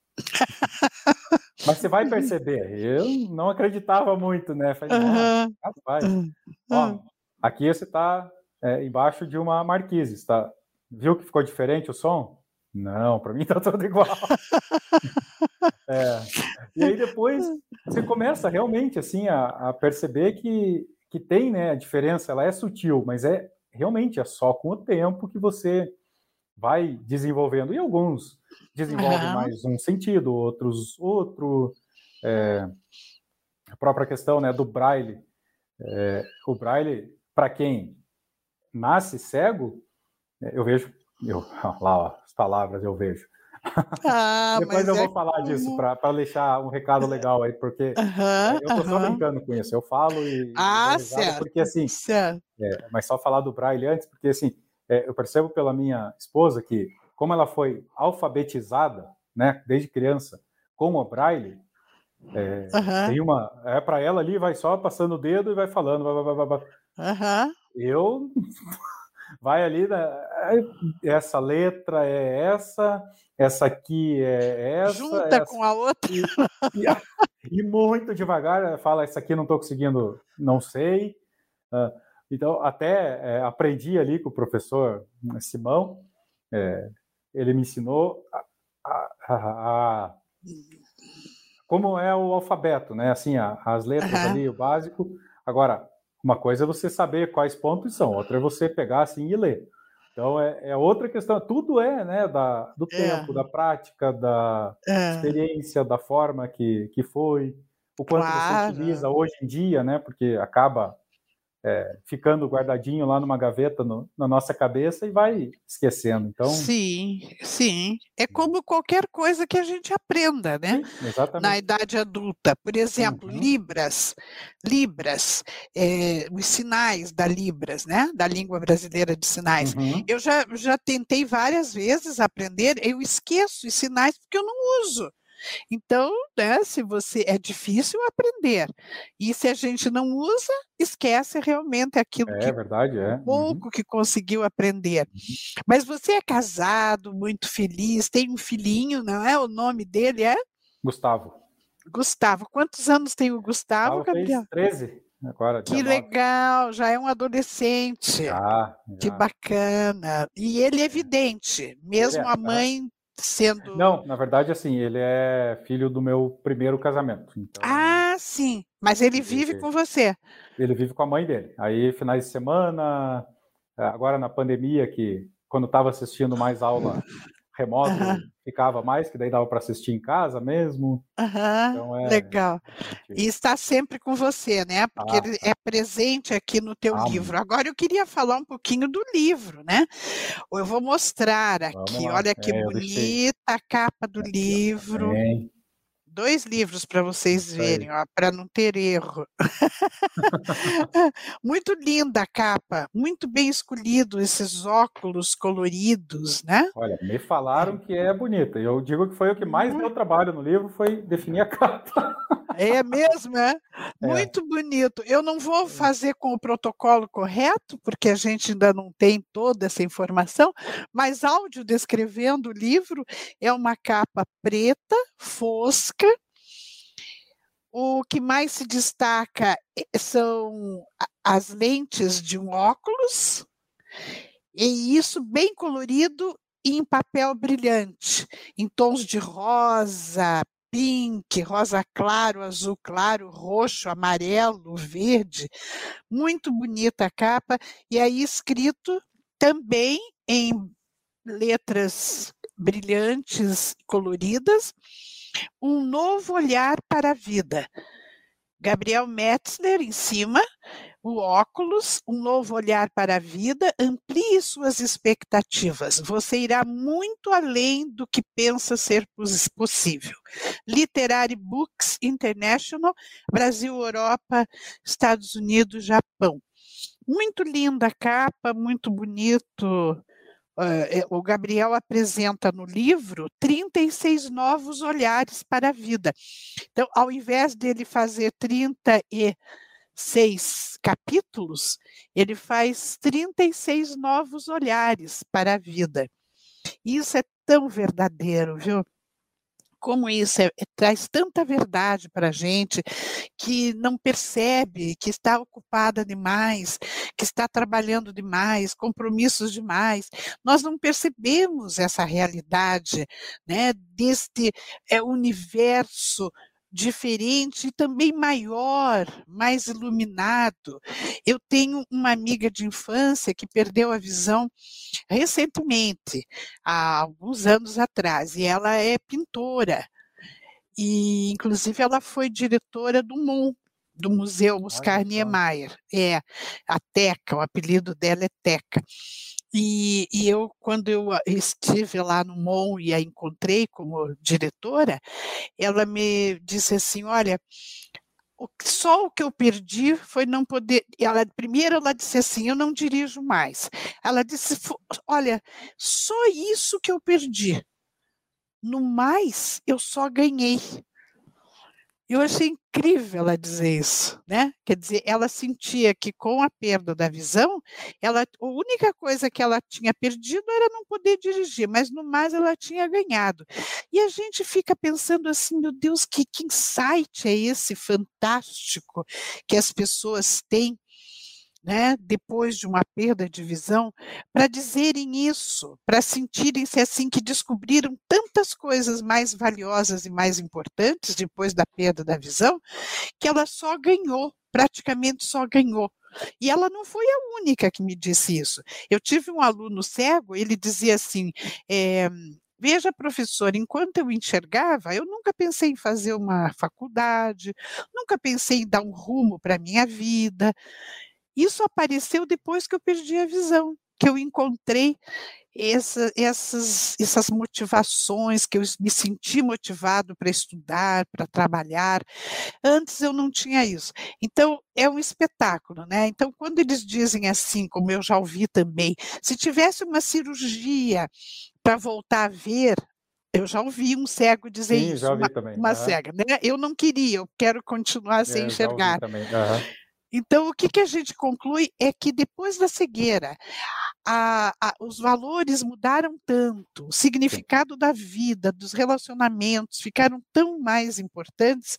Mas você vai perceber, eu não acreditava muito, né? Falei, uhum. rapaz, uhum. ó, aqui você está é, embaixo de uma marquise, tá? Viu que ficou diferente o som? Não, para mim tá tudo igual. (laughs) é. E aí depois você começa realmente assim a, a, perceber que, que tem né, a diferença, ela é sutil, mas é realmente é só com o tempo que você vai desenvolvendo. E alguns desenvolvem uhum. mais um sentido, outros outro. É, a própria questão né, do braille. É, o braille, para quem nasce cego, é, eu vejo, eu, (laughs) lá ó, as palavras eu vejo. (laughs) Ah, Depois eu vou é falar como... disso para deixar um recado legal aí, porque uhum, eu tô uhum. só brincando com isso. Eu falo e. Ah, certo. Porque assim. Certo. É, mas só falar do Braille antes, porque assim, é, eu percebo pela minha esposa que, como ela foi alfabetizada, né, desde criança, com o Braille, é, uhum. tem uma. É para ela ali, vai só passando o dedo e vai falando. Vai, vai, vai, Eu. (laughs) vai ali, né, essa letra é essa, essa aqui é essa. Junta essa, com a outra. E, e, e, muito devagar, fala, essa aqui não estou conseguindo, não sei. Então, até é, aprendi ali com o professor Simão, é, ele me ensinou a, a, a, como é o alfabeto, né? Assim, as letras uhum. ali, o básico. Agora, uma coisa é você saber quais pontos são, outra é você pegar assim e ler. Então é, é outra questão. Tudo é, né, da, do é. tempo, da prática, da é. experiência, da forma que, que foi, o quanto claro. você utiliza hoje em dia, né? Porque acaba é, ficando guardadinho lá numa gaveta no, na nossa cabeça e vai esquecendo. Então, sim, sim, é como qualquer coisa que a gente aprenda, né? Sim, exatamente. Na idade adulta, por exemplo, uhum. libras, libras, é, os sinais da libras, né? Da língua brasileira de sinais. Uhum. Eu já já tentei várias vezes aprender, eu esqueço os sinais porque eu não uso. Então, né, se você é difícil aprender e se a gente não usa, esquece realmente aquilo é, que verdade, é. pouco uhum. que conseguiu aprender. Uhum. Mas você é casado, muito feliz, tem um filhinho, não é? O nome dele é Gustavo. Gustavo. Quantos anos tem o Gustavo, Gustavo Gabriel? 13. Agora, que legal, já é um adolescente. Já, já. Que bacana. E ele é evidente, mesmo é, a mãe sendo. Não, na verdade, assim, ele é filho do meu primeiro casamento. Então... Ah, sim. Mas ele vive ele, com você. Ele vive com a mãe dele. Aí, finais de semana, agora na pandemia, que quando estava assistindo mais aula remoto, ficava mais, que daí dava para assistir em casa mesmo. Uhum, então é, legal. E está sempre com você, né? Porque ah, ele é presente aqui no teu ah, livro. Agora eu queria falar um pouquinho do livro, né? Eu vou mostrar aqui, olha que é, bonita a capa do livro. Bem dois livros para vocês verem, para não ter erro. (laughs) muito linda a capa, muito bem escolhido esses óculos coloridos, né? Olha, me falaram que é bonita. Eu digo que foi o que mais uhum. deu trabalho no livro, foi definir a capa. É mesmo, é? (laughs) é? Muito bonito. Eu não vou fazer com o protocolo correto, porque a gente ainda não tem toda essa informação, mas áudio descrevendo o livro é uma capa preta, fosca, o que mais se destaca eh, são as lentes de um óculos, e isso bem colorido e em papel brilhante, em tons de rosa, pink, rosa claro, azul claro, roxo, amarelo, verde. Muito bonita a capa. E aí escrito também em letras brilhantes, coloridas, um novo olhar para a vida. Gabriel Metzler em cima, o óculos, um novo olhar para a vida, amplie suas expectativas. Você irá muito além do que pensa ser possível. Literary Books International, Brasil, Europa, Estados Unidos, Japão. Muito linda a capa, muito bonito Uh, o Gabriel apresenta no livro 36 novos olhares para a vida. Então, ao invés dele fazer 36 capítulos, ele faz 36 novos olhares para a vida. Isso é tão verdadeiro, viu? Como isso é, é, traz tanta verdade para a gente que não percebe que está ocupada demais, que está trabalhando demais, compromissos demais. Nós não percebemos essa realidade né, deste é, universo diferente e também maior, mais iluminado. Eu tenho uma amiga de infância que perdeu a visão recentemente, há alguns anos atrás, e ela é pintora. E, inclusive, ela foi diretora do MUN, do Museu Oscar Niemeyer. É, a Teca, o apelido dela é Teca. E, e, eu, quando eu estive lá no MON e a encontrei como diretora, ela me disse assim: olha, só o que eu perdi foi não poder. Ela primeiro ela disse assim: eu não dirijo mais. Ela disse: olha, só isso que eu perdi. No mais, eu só ganhei. Eu achei incrível ela dizer isso, né? Quer dizer, ela sentia que com a perda da visão, ela, a única coisa que ela tinha perdido era não poder dirigir, mas no mais ela tinha ganhado. E a gente fica pensando assim, meu Deus, que, que insight é esse fantástico que as pessoas têm né, depois de uma perda de visão, para dizerem isso, para sentirem-se assim que descobriram tantas coisas mais valiosas e mais importantes depois da perda da visão, que ela só ganhou, praticamente só ganhou. E ela não foi a única que me disse isso. Eu tive um aluno cego, ele dizia assim: é, Veja, professor, enquanto eu enxergava, eu nunca pensei em fazer uma faculdade, nunca pensei em dar um rumo para a minha vida. Isso apareceu depois que eu perdi a visão, que eu encontrei essa, essas, essas motivações, que eu me senti motivado para estudar, para trabalhar. Antes eu não tinha isso. Então, é um espetáculo, né? Então, quando eles dizem assim, como eu já ouvi também, se tivesse uma cirurgia para voltar a ver, eu já ouvi um cego dizer Sim, isso, uma, uma uhum. cega, né? Eu não queria, eu quero continuar sem é, enxergar. Uhum. Então, o que, que a gente conclui é que depois da cegueira, a, a, os valores mudaram tanto, o significado da vida, dos relacionamentos ficaram tão mais importantes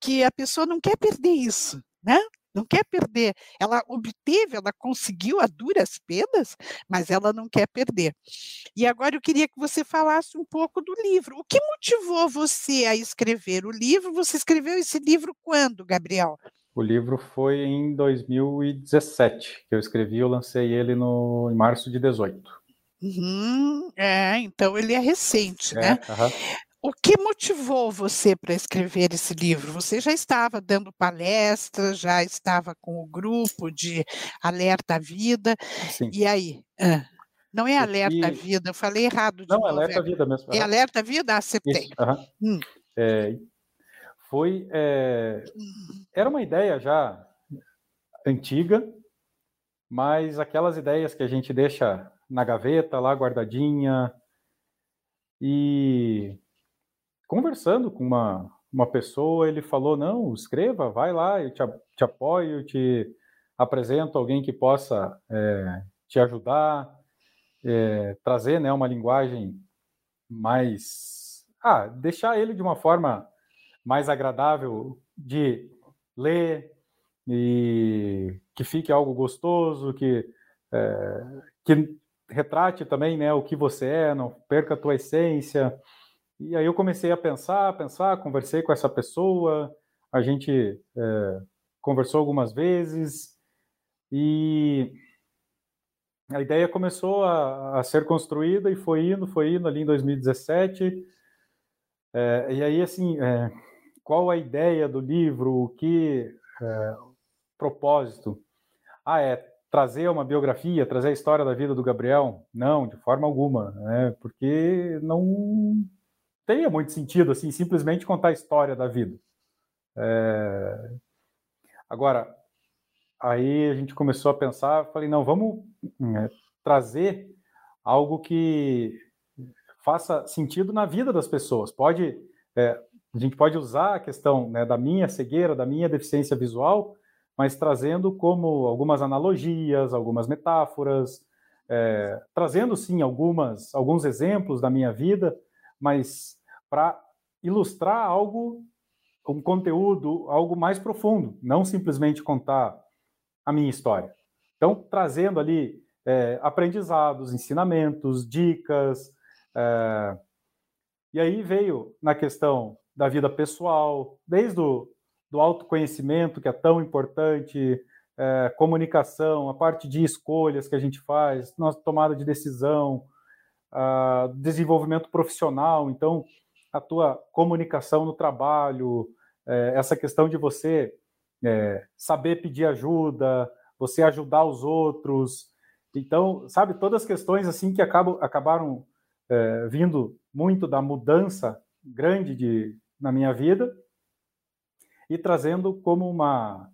que a pessoa não quer perder isso, né? Não quer perder. Ela obteve, ela conseguiu a duras penas, mas ela não quer perder. E agora eu queria que você falasse um pouco do livro. O que motivou você a escrever o livro? Você escreveu esse livro quando, Gabriel? O livro foi em 2017 que eu escrevi, eu lancei ele no, em março de 18. Uhum, é, então ele é recente, é, né? O que motivou você para escrever esse livro? Você já estava dando palestras, já estava com o grupo de Alerta à Vida, Sim. e aí? Ah, não é Alerta à Vida, eu falei errado de Não, novo. Alerta à Vida mesmo. É Alerta à Vida? Ah, você tem. Hum. É, foi é, era uma ideia já antiga, mas aquelas ideias que a gente deixa na gaveta lá guardadinha e conversando com uma uma pessoa, ele falou: não, escreva, vai lá, eu te, te apoio, te apresento alguém que possa é, te ajudar, é, trazer né, uma linguagem mais. Ah, deixar ele de uma forma mais agradável de ler e que fique algo gostoso, que, é, que retrate também né, o que você é, não perca a tua essência. e aí eu comecei a pensar, pensar, conversei com essa pessoa, a gente é, conversou algumas vezes e a ideia começou a, a, ser construída e foi indo, foi indo ali em 2017. É, e aí, assim, é, qual a ideia do livro? O que é, propósito? Ah, é trazer uma biografia, trazer a história da vida do Gabriel? Não, de forma alguma, né? porque não teria muito sentido assim simplesmente contar a história da vida. É... Agora, aí a gente começou a pensar, falei, não, vamos é, trazer algo que faça sentido na vida das pessoas. Pode, é, a gente pode usar a questão né, da minha cegueira, da minha deficiência visual, mas trazendo como algumas analogias, algumas metáforas, é, trazendo sim algumas alguns exemplos da minha vida, mas para ilustrar algo, um conteúdo, algo mais profundo, não simplesmente contar a minha história. Então, trazendo ali é, aprendizados, ensinamentos, dicas. É, e aí veio na questão da vida pessoal, desde o do autoconhecimento, que é tão importante, é, comunicação, a parte de escolhas que a gente faz, nossa tomada de decisão, desenvolvimento profissional. Então, a tua comunicação no trabalho, é, essa questão de você é, saber pedir ajuda, você ajudar os outros. Então, sabe, todas as questões assim que acabam, acabaram é, vindo muito da mudança grande de, na minha vida e trazendo como uma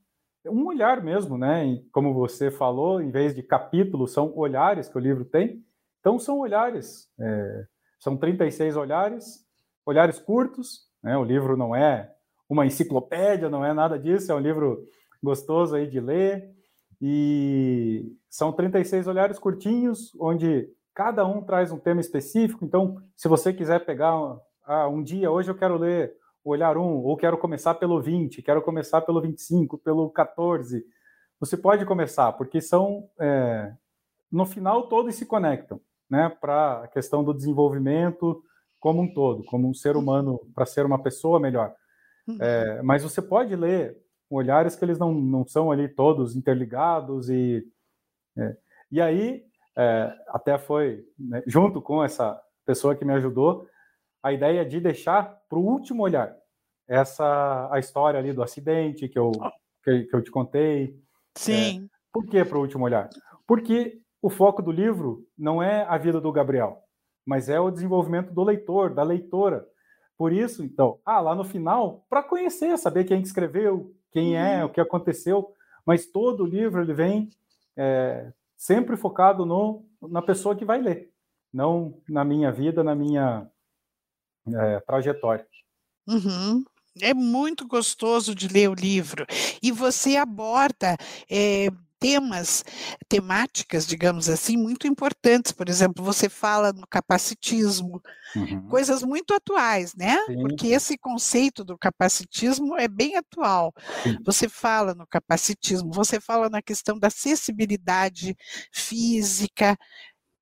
um olhar mesmo, né? E como você falou, em vez de capítulos, são olhares que o livro tem. Então, são olhares. É, são 36 olhares olhares curtos, né? O livro não é uma enciclopédia, não é nada disso, é um livro gostoso aí de ler. E são 36 olhares curtinhos, onde cada um traz um tema específico. Então, se você quiser pegar ah, um dia, hoje eu quero ler o olhar 1, ou quero começar pelo 20, quero começar pelo 25, pelo 14, você pode começar, porque são, é, no final, todos se conectam, né, para a questão do desenvolvimento, como um todo, como um ser humano, para ser uma pessoa melhor. Uhum. É, mas você pode ler olhares que eles não, não são ali todos interligados e é, e aí é, até foi né, junto com essa pessoa que me ajudou a ideia de deixar para o último olhar essa a história ali do acidente que eu que, que eu te contei. Sim. É, por que para o último olhar? Porque o foco do livro não é a vida do Gabriel mas é o desenvolvimento do leitor, da leitora. Por isso, então, ah, lá no final, para conhecer, saber quem escreveu, quem é, uhum. o que aconteceu, mas todo o livro ele vem é, sempre focado no, na pessoa que vai ler, não na minha vida, na minha é, trajetória. Uhum. É muito gostoso de ler o livro. E você aborda é, temas, temáticas, digamos assim, muito importantes. Por exemplo, você fala no capacitismo, uhum. coisas muito atuais, né? Sim. Porque esse conceito do capacitismo é bem atual. Sim. Você fala no capacitismo, você fala na questão da acessibilidade física,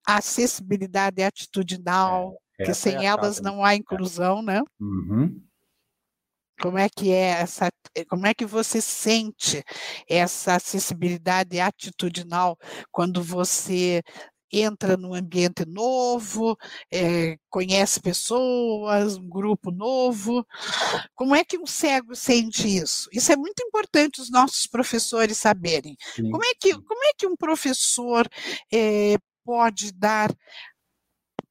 acessibilidade atitudinal, que sem é elas não há inclusão, né? Uhum. Como é que é essa, como é que você sente essa acessibilidade atitudinal quando você entra num ambiente novo, é, conhece pessoas, um grupo novo. Como é que um cego sente isso? Isso é muito importante os nossos professores saberem. Como é que, como é que um professor é, pode dar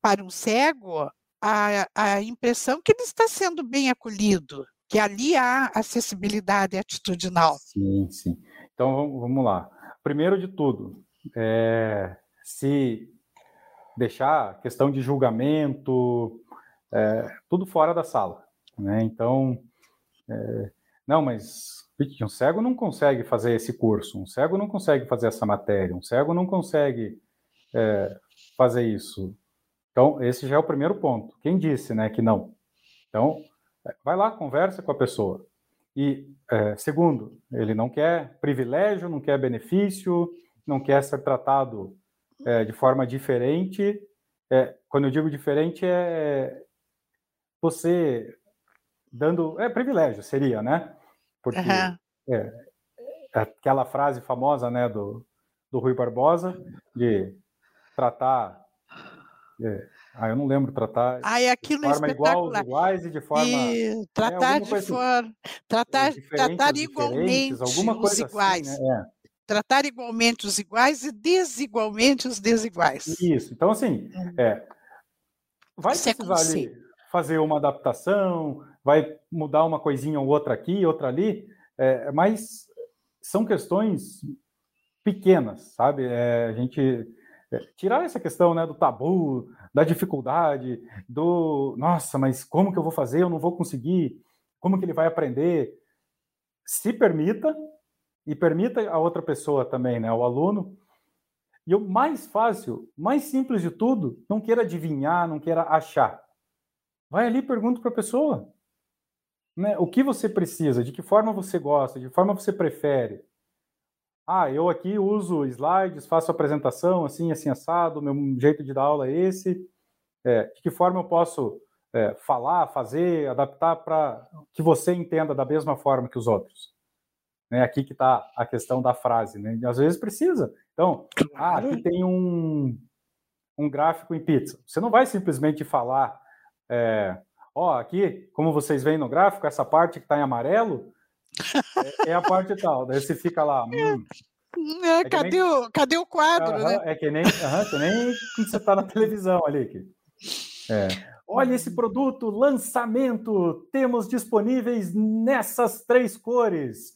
para um cego a, a impressão que ele está sendo bem acolhido? que ali há acessibilidade atitudinal. Sim, sim. Então vamos lá. Primeiro de tudo, é, se deixar questão de julgamento, é, tudo fora da sala. Né? Então, é, não, mas um cego não consegue fazer esse curso, um cego não consegue fazer essa matéria, um cego não consegue é, fazer isso. Então, esse já é o primeiro ponto. Quem disse né, que não? Então, Vai lá, conversa com a pessoa. E, é, segundo, ele não quer privilégio, não quer benefício, não quer ser tratado é, de forma diferente. É, quando eu digo diferente, é você dando. É privilégio, seria, né? Porque uhum. é, aquela frase famosa né, do, do Rui Barbosa, de tratar. É, ah, eu não lembro tratar é aquilo de forma igual iguais e de forma. E tratar é, de assim, forma. Tratar, tratar igualmente alguma coisa os iguais. Assim, né? é. Tratar igualmente os iguais e desigualmente os desiguais. Isso. Então, assim, hum. é, vai Isso é precisar é fazer uma adaptação, vai mudar uma coisinha ou outra aqui, outra ali, é, mas são questões pequenas, sabe? É, a gente é, tirar essa questão né, do tabu, da dificuldade, do nossa, mas como que eu vou fazer? Eu não vou conseguir. Como que ele vai aprender? Se permita e permita a outra pessoa também, né, o aluno. E o mais fácil, mais simples de tudo, não queira adivinhar, não queira achar. Vai ali e pergunta para a pessoa. Né, o que você precisa, de que forma você gosta, de que forma você prefere. Ah, eu aqui uso slides, faço apresentação assim, assim, assado, meu jeito de dar aula é esse. É, de que forma eu posso é, falar, fazer, adaptar para que você entenda da mesma forma que os outros? Né, aqui que está a questão da frase, né? Às vezes precisa. Então, ah, aqui tem um, um gráfico em pizza. Você não vai simplesmente falar, é, ó, aqui, como vocês veem no gráfico, essa parte que está em amarelo é, é, a parte tal. Daí você fica lá. Hum, é, é cadê, nem... o, cadê o quadro, uh né? É que nem, uh que nem quando você está na televisão ali. Que... É. Olha esse produto, lançamento, temos disponíveis nessas três cores.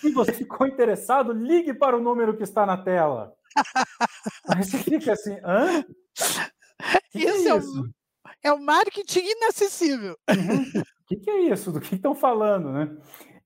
Se você ficou interessado, ligue para o número que está na tela. Aí você fica assim, hã? Que isso, que é, isso? É, o, é o marketing inacessível. Uhum. O que, que, é isso? Do que estão falando, né?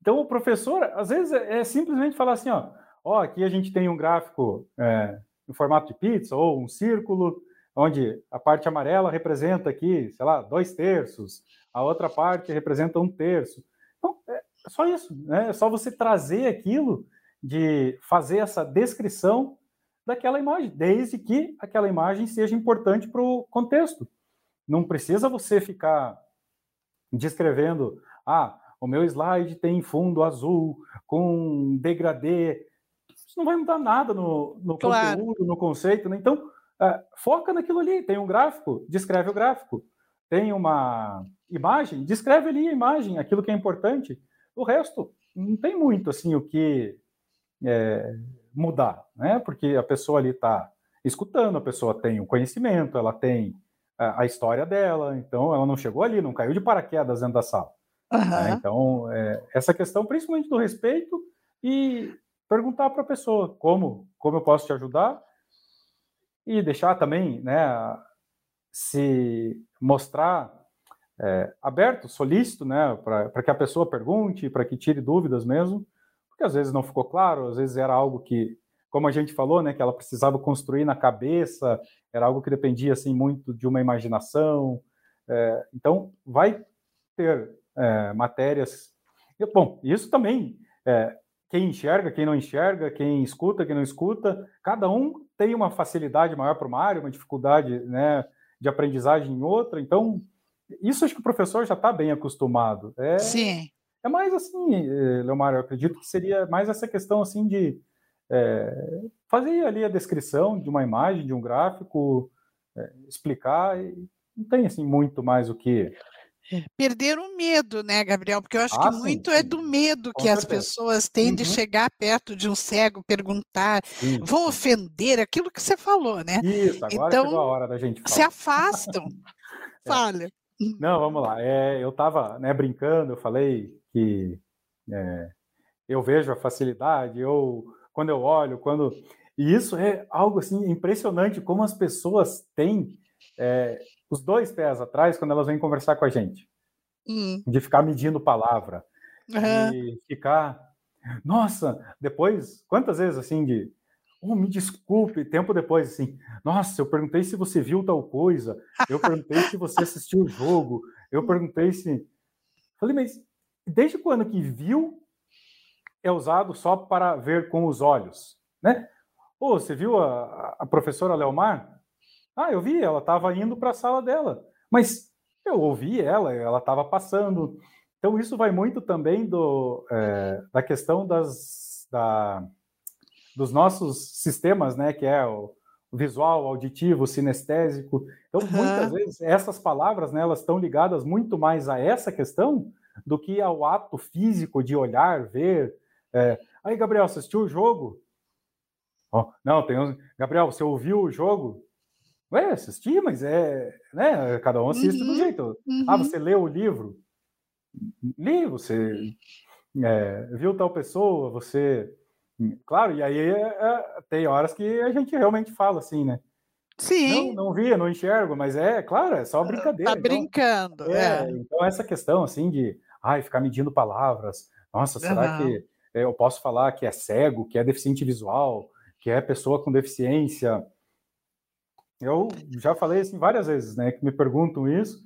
Então, o professor, às vezes, é, é simplesmente falar assim, ó, ó, aqui a gente tem um gráfico é, em formato de pizza ou um círculo, onde a parte amarela representa aqui, sei lá, dois terços, a outra parte representa um terço. Então, é só isso, né? É só você trazer aquilo de fazer essa descrição daquela imagem, desde que aquela imagem seja importante para o contexto. Não precisa você ficar descrevendo, ah, o meu slide tem fundo azul com degradê, não vai mudar nada no, no claro. conteúdo, no conceito, né? Então, uh, foca naquilo ali. Tem um gráfico, descreve o gráfico. Tem uma imagem, descreve ali a imagem, aquilo que é importante. O resto, não tem muito, assim, o que é, mudar, né? Porque a pessoa ali está escutando, a pessoa tem o conhecimento, ela tem a, a, história dela, então ela não chegou ali, não caiu de paraquedas dentro da sala. Uhum. Então, é, essa questão, principalmente do respeito e perguntar para a pessoa como, como eu posso te ajudar e deixar também, né, se mostrar é, aberto, solícito, né, para que a pessoa pergunte, para que tire dúvidas mesmo, porque às vezes não ficou claro, às vezes era algo que, como a gente falou, né, que ela precisava construir na cabeça, era algo que dependia assim muito de uma imaginação. É, então, vai ter é, matérias. E, bom, isso também é, quem enxerga, quem não enxerga, quem escuta, quem não escuta, cada um tem uma facilidade maior para uma área, uma dificuldade né, de aprendizagem em outra. Então, isso acho que o professor já está bem acostumado. É, Sim. É mais assim, eh, Leomar, eu acredito que seria mais essa questão assim de é, fazer ali a descrição de uma imagem, de um gráfico, é, explicar, e não tem assim muito mais o que Perder o medo, né, Gabriel? Porque eu acho ah, que sim, muito sim. é do medo Com que certeza. as pessoas têm uhum. de chegar perto de um cego, perguntar, sim, vão ofender, aquilo que você falou, né? Isso, agora então, chegou a hora da gente falar. Se afastam. (laughs) é. Fala. Não, vamos lá. É, eu estava né, brincando, eu falei que é, eu vejo a facilidade, eu quando eu olho, quando. E isso é algo assim impressionante como as pessoas têm é, os dois pés atrás quando elas vêm conversar com a gente. Hum. De ficar medindo palavra. Uhum. E ficar. Nossa, depois, quantas vezes assim de. Oh, me desculpe, tempo depois, assim, nossa, eu perguntei se você viu tal coisa, eu perguntei se você assistiu o jogo, eu perguntei se. Falei, mas desde quando que viu é usado só para ver com os olhos, né? Pô, oh, você viu a, a professora Leomar? Ah, eu vi, ela estava indo para a sala dela. Mas eu ouvi ela, ela estava passando. Então, isso vai muito também do, é, da questão das, da, dos nossos sistemas, né, que é o visual, auditivo, sinestésico. Então, uhum. muitas vezes, essas palavras, né, elas estão ligadas muito mais a essa questão do que ao ato físico de olhar, ver. É, Aí, Gabriel, assistiu o jogo? Oh, não, tem um... Gabriel, você ouviu o jogo? Ué, assisti, mas é. Né, cada um assiste uhum, do jeito. Uhum. Ah, você leu o livro? Li, você é, viu tal pessoa, você. Claro, e aí é, é, tem horas que a gente realmente fala assim, né? Sim. Não, não via, não enxergo, mas é, claro, é só brincadeira. Tá então, brincando, é, é. Então, essa questão, assim, de ai, ficar medindo palavras, nossa, será uhum. que eu posso falar que é cego, que é deficiente visual, que é pessoa com deficiência. Eu já falei assim várias vezes, né, que me perguntam isso.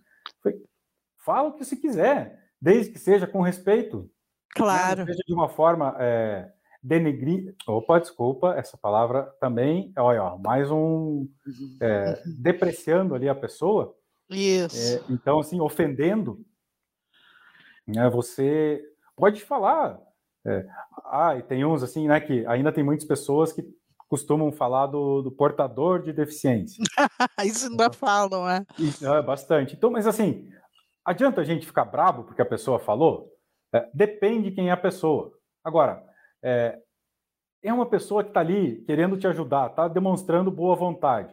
fala o que se quiser, desde que seja com respeito. Né, claro. Seja de uma forma é, denegrir. Opa, desculpa, essa palavra também. Olha, ó, mais um. É, (laughs) depreciando ali a pessoa. Isso. É, então, assim, ofendendo. Né, você pode falar é. Ah, e tem uns assim, né, que ainda tem muitas pessoas que costumam falar do, do portador de deficiência. (laughs) Isso ainda então, falam, né? É, bastante. Então, mas assim, adianta a gente ficar bravo porque a pessoa falou? É, depende quem é a pessoa. Agora, é, é uma pessoa que está ali querendo te ajudar, está demonstrando boa vontade.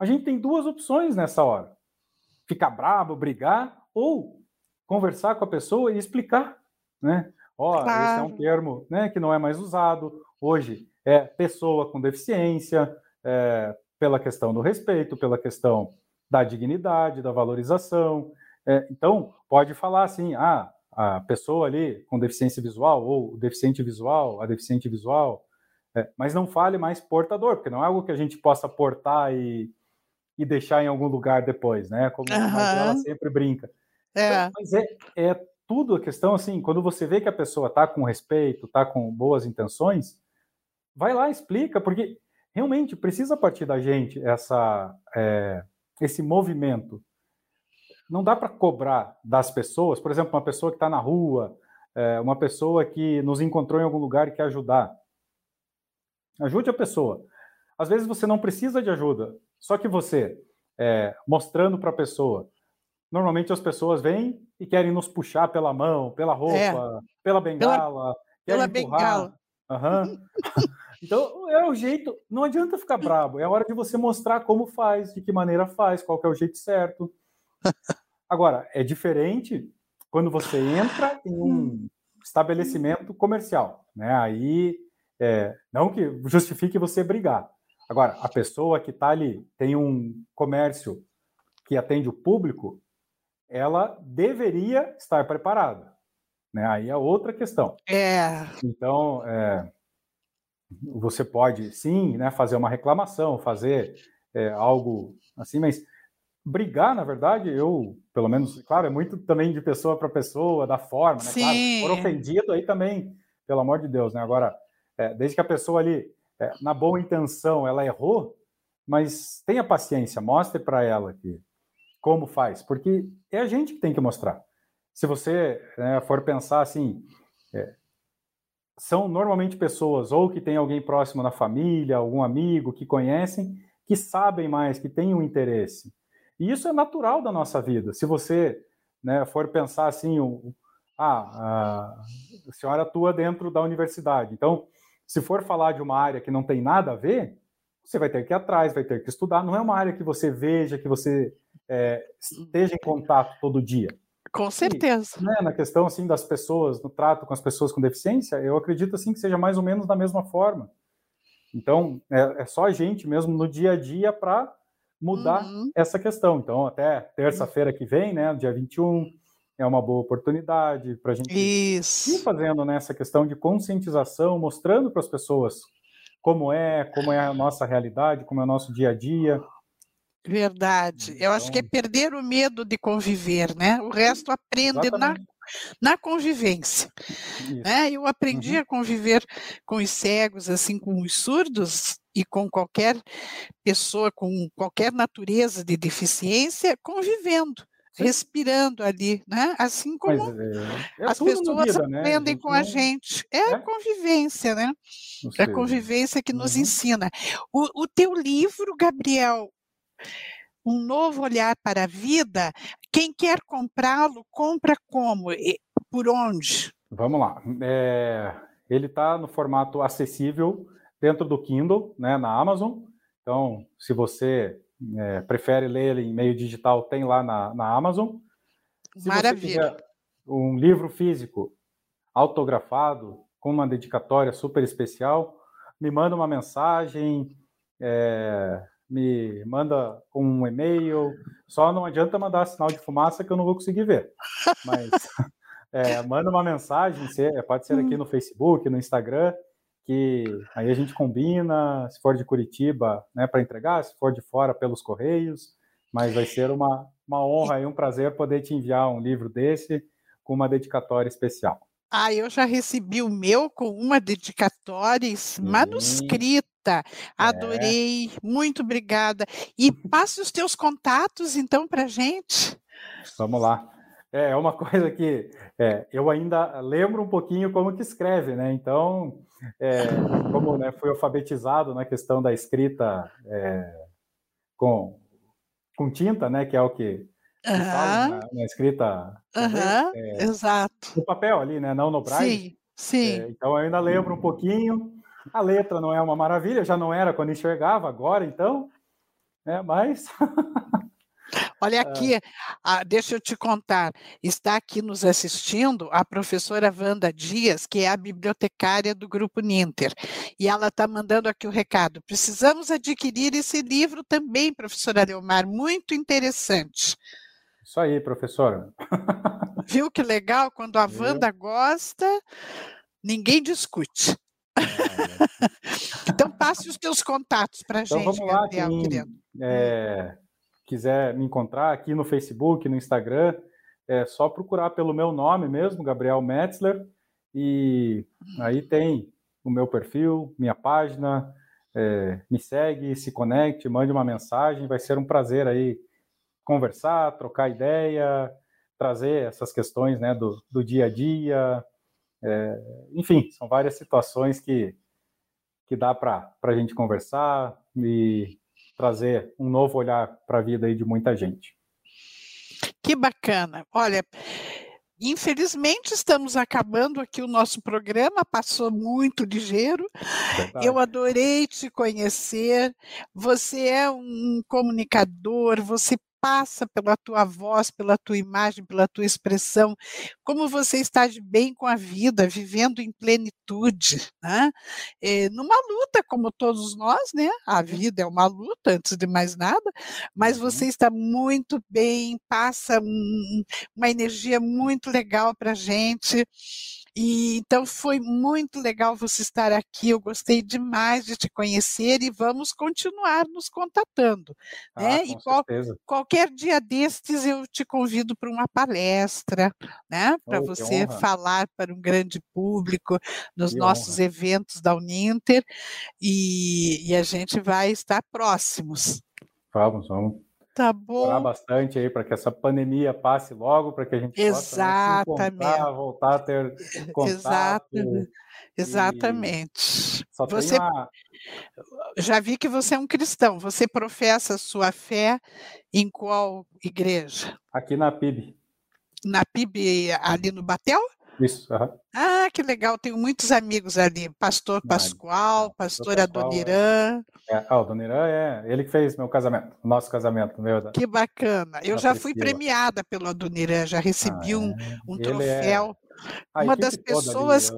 A gente tem duas opções nessa hora: ficar bravo, brigar, ou conversar com a pessoa e explicar, né? Ó, oh, claro. esse é um termo né, que não é mais usado. Hoje é pessoa com deficiência, é, pela questão do respeito, pela questão da dignidade, da valorização. É, então, pode falar assim, ah, a pessoa ali com deficiência visual, ou deficiente visual, a deficiente visual, é, mas não fale mais portador, porque não é algo que a gente possa portar e, e deixar em algum lugar depois, né? Como uhum. a Marcela sempre brinca. É. Mas é, é tudo a questão assim, quando você vê que a pessoa está com respeito, está com boas intenções, vai lá, explica, porque realmente precisa partir da gente essa, é, esse movimento. Não dá para cobrar das pessoas, por exemplo, uma pessoa que está na rua, é, uma pessoa que nos encontrou em algum lugar e quer ajudar. Ajude a pessoa. Às vezes você não precisa de ajuda, só que você, é, mostrando para a pessoa, normalmente as pessoas vêm e querem nos puxar pela mão, pela roupa, é. pela bengala, pela, pela bengala. Uhum. então é o jeito. Não adianta ficar brabo. É a hora de você mostrar como faz, de que maneira faz, qual é o jeito certo. Agora é diferente quando você entra em um estabelecimento comercial, né? Aí é, não que justifique você brigar. Agora a pessoa que está ali tem um comércio que atende o público, ela deveria estar preparada. Né? Aí é outra questão. É. Então, é, você pode, sim, né, fazer uma reclamação, fazer é, algo assim, mas brigar, na verdade, eu, pelo menos, claro, é muito também de pessoa para pessoa, da forma, né? Sim. Claro, se for ofendido, aí também, pelo amor de Deus, né? Agora, é, desde que a pessoa ali, é, na boa intenção, ela errou, mas tenha paciência, mostre para ela que como faz, porque é a gente que tem que mostrar. Se você né, for pensar assim, é, são normalmente pessoas ou que tem alguém próximo na família, algum amigo que conhecem, que sabem mais, que têm um interesse. E isso é natural da nossa vida. Se você né, for pensar assim, o, ah, a senhora atua dentro da universidade, então, se for falar de uma área que não tem nada a ver, você vai ter que ir atrás, vai ter que estudar. Não é uma área que você veja, que você é, esteja em contato todo dia. Com certeza. E, né, na questão assim das pessoas, no trato com as pessoas com deficiência, eu acredito assim que seja mais ou menos da mesma forma. Então, é, é só a gente mesmo no dia a dia para mudar uhum. essa questão. Então, até terça-feira que vem, né, dia 21, é uma boa oportunidade para a gente Isso. ir fazendo né, essa questão de conscientização, mostrando para as pessoas como é, como é a nossa realidade, como é o nosso dia a dia. Verdade. Eu acho que é então perder o medo de conviver, né? O resto aprende na, na convivência. Né? Eu aprendi uhum. a conviver com os cegos, assim, com os surdos e com qualquer pessoa com qualquer natureza de deficiência, convivendo. respirando ali, né? Assim como Mas, é, é as pessoas vida, né? aprendem a com a gente. É, é, a convivência, né? É a convivência que nos uhum. ensina. O, o teu livro, Gabriel, um novo olhar para a vida, quem quer comprá-lo, compra como? E por onde? Vamos lá. É, ele está no formato acessível dentro do Kindle, né, na Amazon. Então, se você é, prefere ler ele em meio digital, tem lá na, na Amazon. Se Maravilha. um livro físico autografado, com uma dedicatória super especial, me manda uma mensagem, é, me manda um e-mail. Só não adianta mandar sinal de fumaça que eu não vou conseguir ver. Mas (laughs) é, manda uma mensagem, pode ser aqui no Facebook, no Instagram, que aí a gente combina, se for de Curitiba, né, para entregar, se for de fora pelos correios, mas vai ser uma, uma honra e um prazer poder te enviar um livro desse com uma dedicatória especial. Ah, eu já recebi o meu com uma dedicatória Sim. Manuscrita. Adorei, é. muito obrigada. E passe os teus contatos, então, para gente. Vamos lá. É, é uma (laughs) coisa que é, eu ainda lembro um pouquinho como que escreve, né? Então, é, como né, fui alfabetizado na questão da escrita é, com, com tinta, né? Que é o que Uhum. na, na, escrita. Uhum, é, exato. No papel ali, né? Não no braille. Sim, sim. É, então eu ainda lembro um pouquinho. A letra não é uma maravilha, já não era quando enxergava, agora então. É, mas. (laughs) Olha aqui, ah, deixa eu te contar. Está aqui nos assistindo a professora Wanda Dias, que é a bibliotecária do Grupo Ninter. E ela está mandando aqui o recado. Precisamos adquirir esse livro também, professora Leomar, muito interessante. Isso aí, professora. Viu que legal? Quando a Wanda gosta, ninguém discute. (laughs) Então, passe os teus contatos para a então, gente, vamos lá, Gabriel, quem, querido. É, quiser me encontrar aqui no Facebook, no Instagram, é só procurar pelo meu nome mesmo, Gabriel Metzler, e aí tem o meu perfil, minha página, é, me segue, se conecte, mande uma mensagem, vai ser um prazer aí conversar, trocar ideia, trazer essas questões né, do, do dia a dia. É, enfim, são várias situações que, que dá para a gente conversar e trazer um novo olhar para a vida aí de muita gente. Que bacana. Olha, Infelizmente, estamos acabando aqui o nosso programa, passou muito ligeiro. Verdade. Eu adorei te conhecer. Você é um comunicador, você passa pela tua voz, pela tua imagem, pela tua expressão, como você está de bem com a vida, vivendo em plenitude, né? É, numa luta, como todos nós, né? A vida é uma luta, antes de mais nada, mas uhum. você está muito bem, passa um, uma energia muito legal para a gente. E então foi muito legal você estar aqui. Eu gostei demais de te conhecer e vamos continuar nos contatando, ah, né? e qual, qualquer dia destes eu te convido para uma palestra, né? Para oh, você falar para um grande público nos que nossos honra. eventos da Uninter e, e a gente vai estar próximos. Vamos, vamos. Tá bom. Orar bastante aí para que essa pandemia passe logo, para que a gente Exatamente. possa né, voltar a ter contato. Exatamente. Exatamente. Você uma... já vi que você é um cristão. Você professa sua fé em qual igreja? Aqui na PIB. Na PIB ali no Batel? Isso. Uhum. Ah, que legal, tenho muitos amigos ali. Pastor Pascoal, ah, pastor Adoniran. É, ah, o Adoniran é ele que fez meu casamento, nosso casamento. Meu, que bacana. Eu já fui premiada pelo Adoniran, já recebi ah, um, é. um é troféu. É... Uma das pessoas.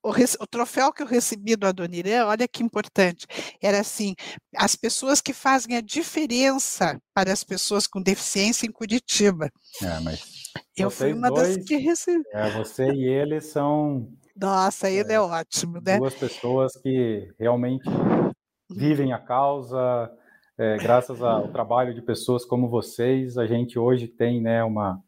O, o, troféu que eu recebi do Adoniran, olha que importante, era assim, as pessoas que fazem a diferença para as pessoas com deficiência em Curitiba. É, mas eu fui uma dois, das que recebi. É, você e ele são. Nossa, ele é, é ótimo, né? Duas pessoas que realmente vivem a causa. É, graças ao trabalho de pessoas como vocês, a gente hoje tem né, uma.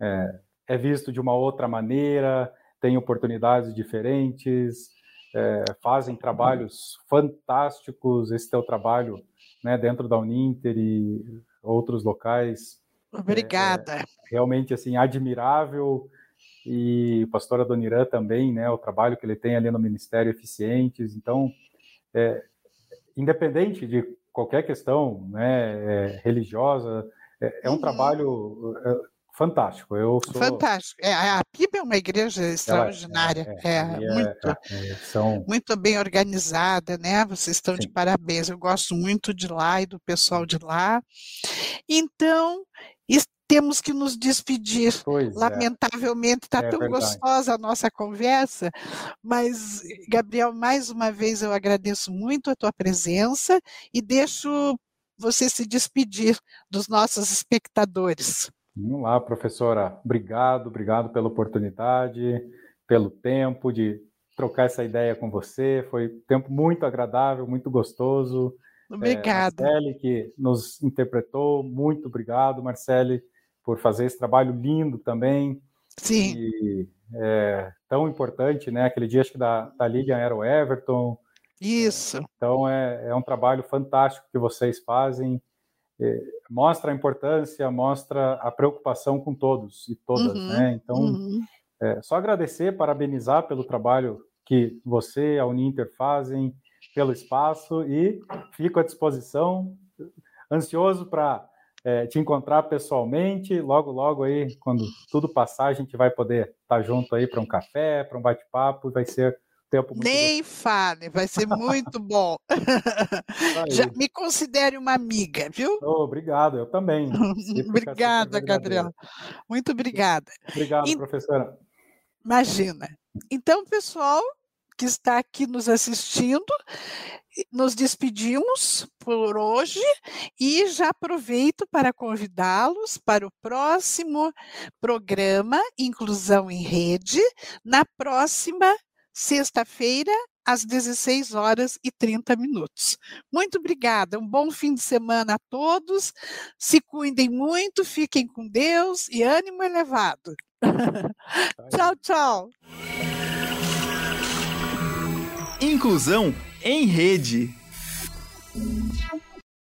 É, é visto de uma outra maneira, tem oportunidades diferentes, é, fazem trabalhos fantásticos. Esse teu trabalho né, dentro da Uninter e outros locais Obrigada. É, é realmente assim admirável e o pastor Adoniran também, né, o trabalho que ele tem ali no Ministério Eficientes. Então, é, independente de qualquer questão né, é, religiosa, é, é um uhum. trabalho é, fantástico. Eu sou... Fantástico. É, a PIB é uma igreja extraordinária, é, é, muito, são... muito bem organizada, né? Vocês estão Sim. de parabéns. Eu gosto muito de lá e do pessoal de lá. Então, temos que nos despedir. Pois é. Lamentavelmente, está é. tão verdade. gostosa a nossa conversa, mas, Gabriel, mais uma vez eu agradeço muito a tua presença e deixo você se despedir dos nossos espectadores. Vamos lá, professora. Obrigado, obrigado pela oportunidade, pelo tempo de trocar essa ideia com você. Foi um tempo muito agradável, muito gostoso. Obrigada. É, Marcele, que nos interpretou, muito obrigado, Marcele por fazer esse trabalho lindo também. Sim. E, é, tão importante, né? Aquele dia acho que da, da Lilian era o Everton. Isso. Então é, é um trabalho fantástico que vocês fazem. É, mostra a importância, mostra a preocupação com todos e todas, uhum, né? Então, uhum. é, só agradecer, parabenizar pelo trabalho que você, a Uninter fazem, pelo espaço e fico à disposição, ansioso para é, te encontrar pessoalmente. Logo, logo aí, quando tudo passar, a gente vai poder estar junto aí para um café, para um bate-papo, vai ser tempo muito Nem gostoso. fale, vai ser muito bom. (laughs) Já me considere uma amiga, viu? Oh, obrigado, eu também. (laughs) obrigada, Gabriela. Muito obrigada. Obrigado, e... professora. Imagina. Então, pessoal que está aqui nos assistindo, nos despedimos por hoje e já aproveito para convidá-los para o próximo programa Inclusão em Rede, na próxima sexta-feira, às 16 horas e 30 minutos. Muito obrigada, um bom fim de semana a todos, se cuidem muito, fiquem com Deus e ânimo elevado. (laughs) tchau, tchau. Inclusão em rede.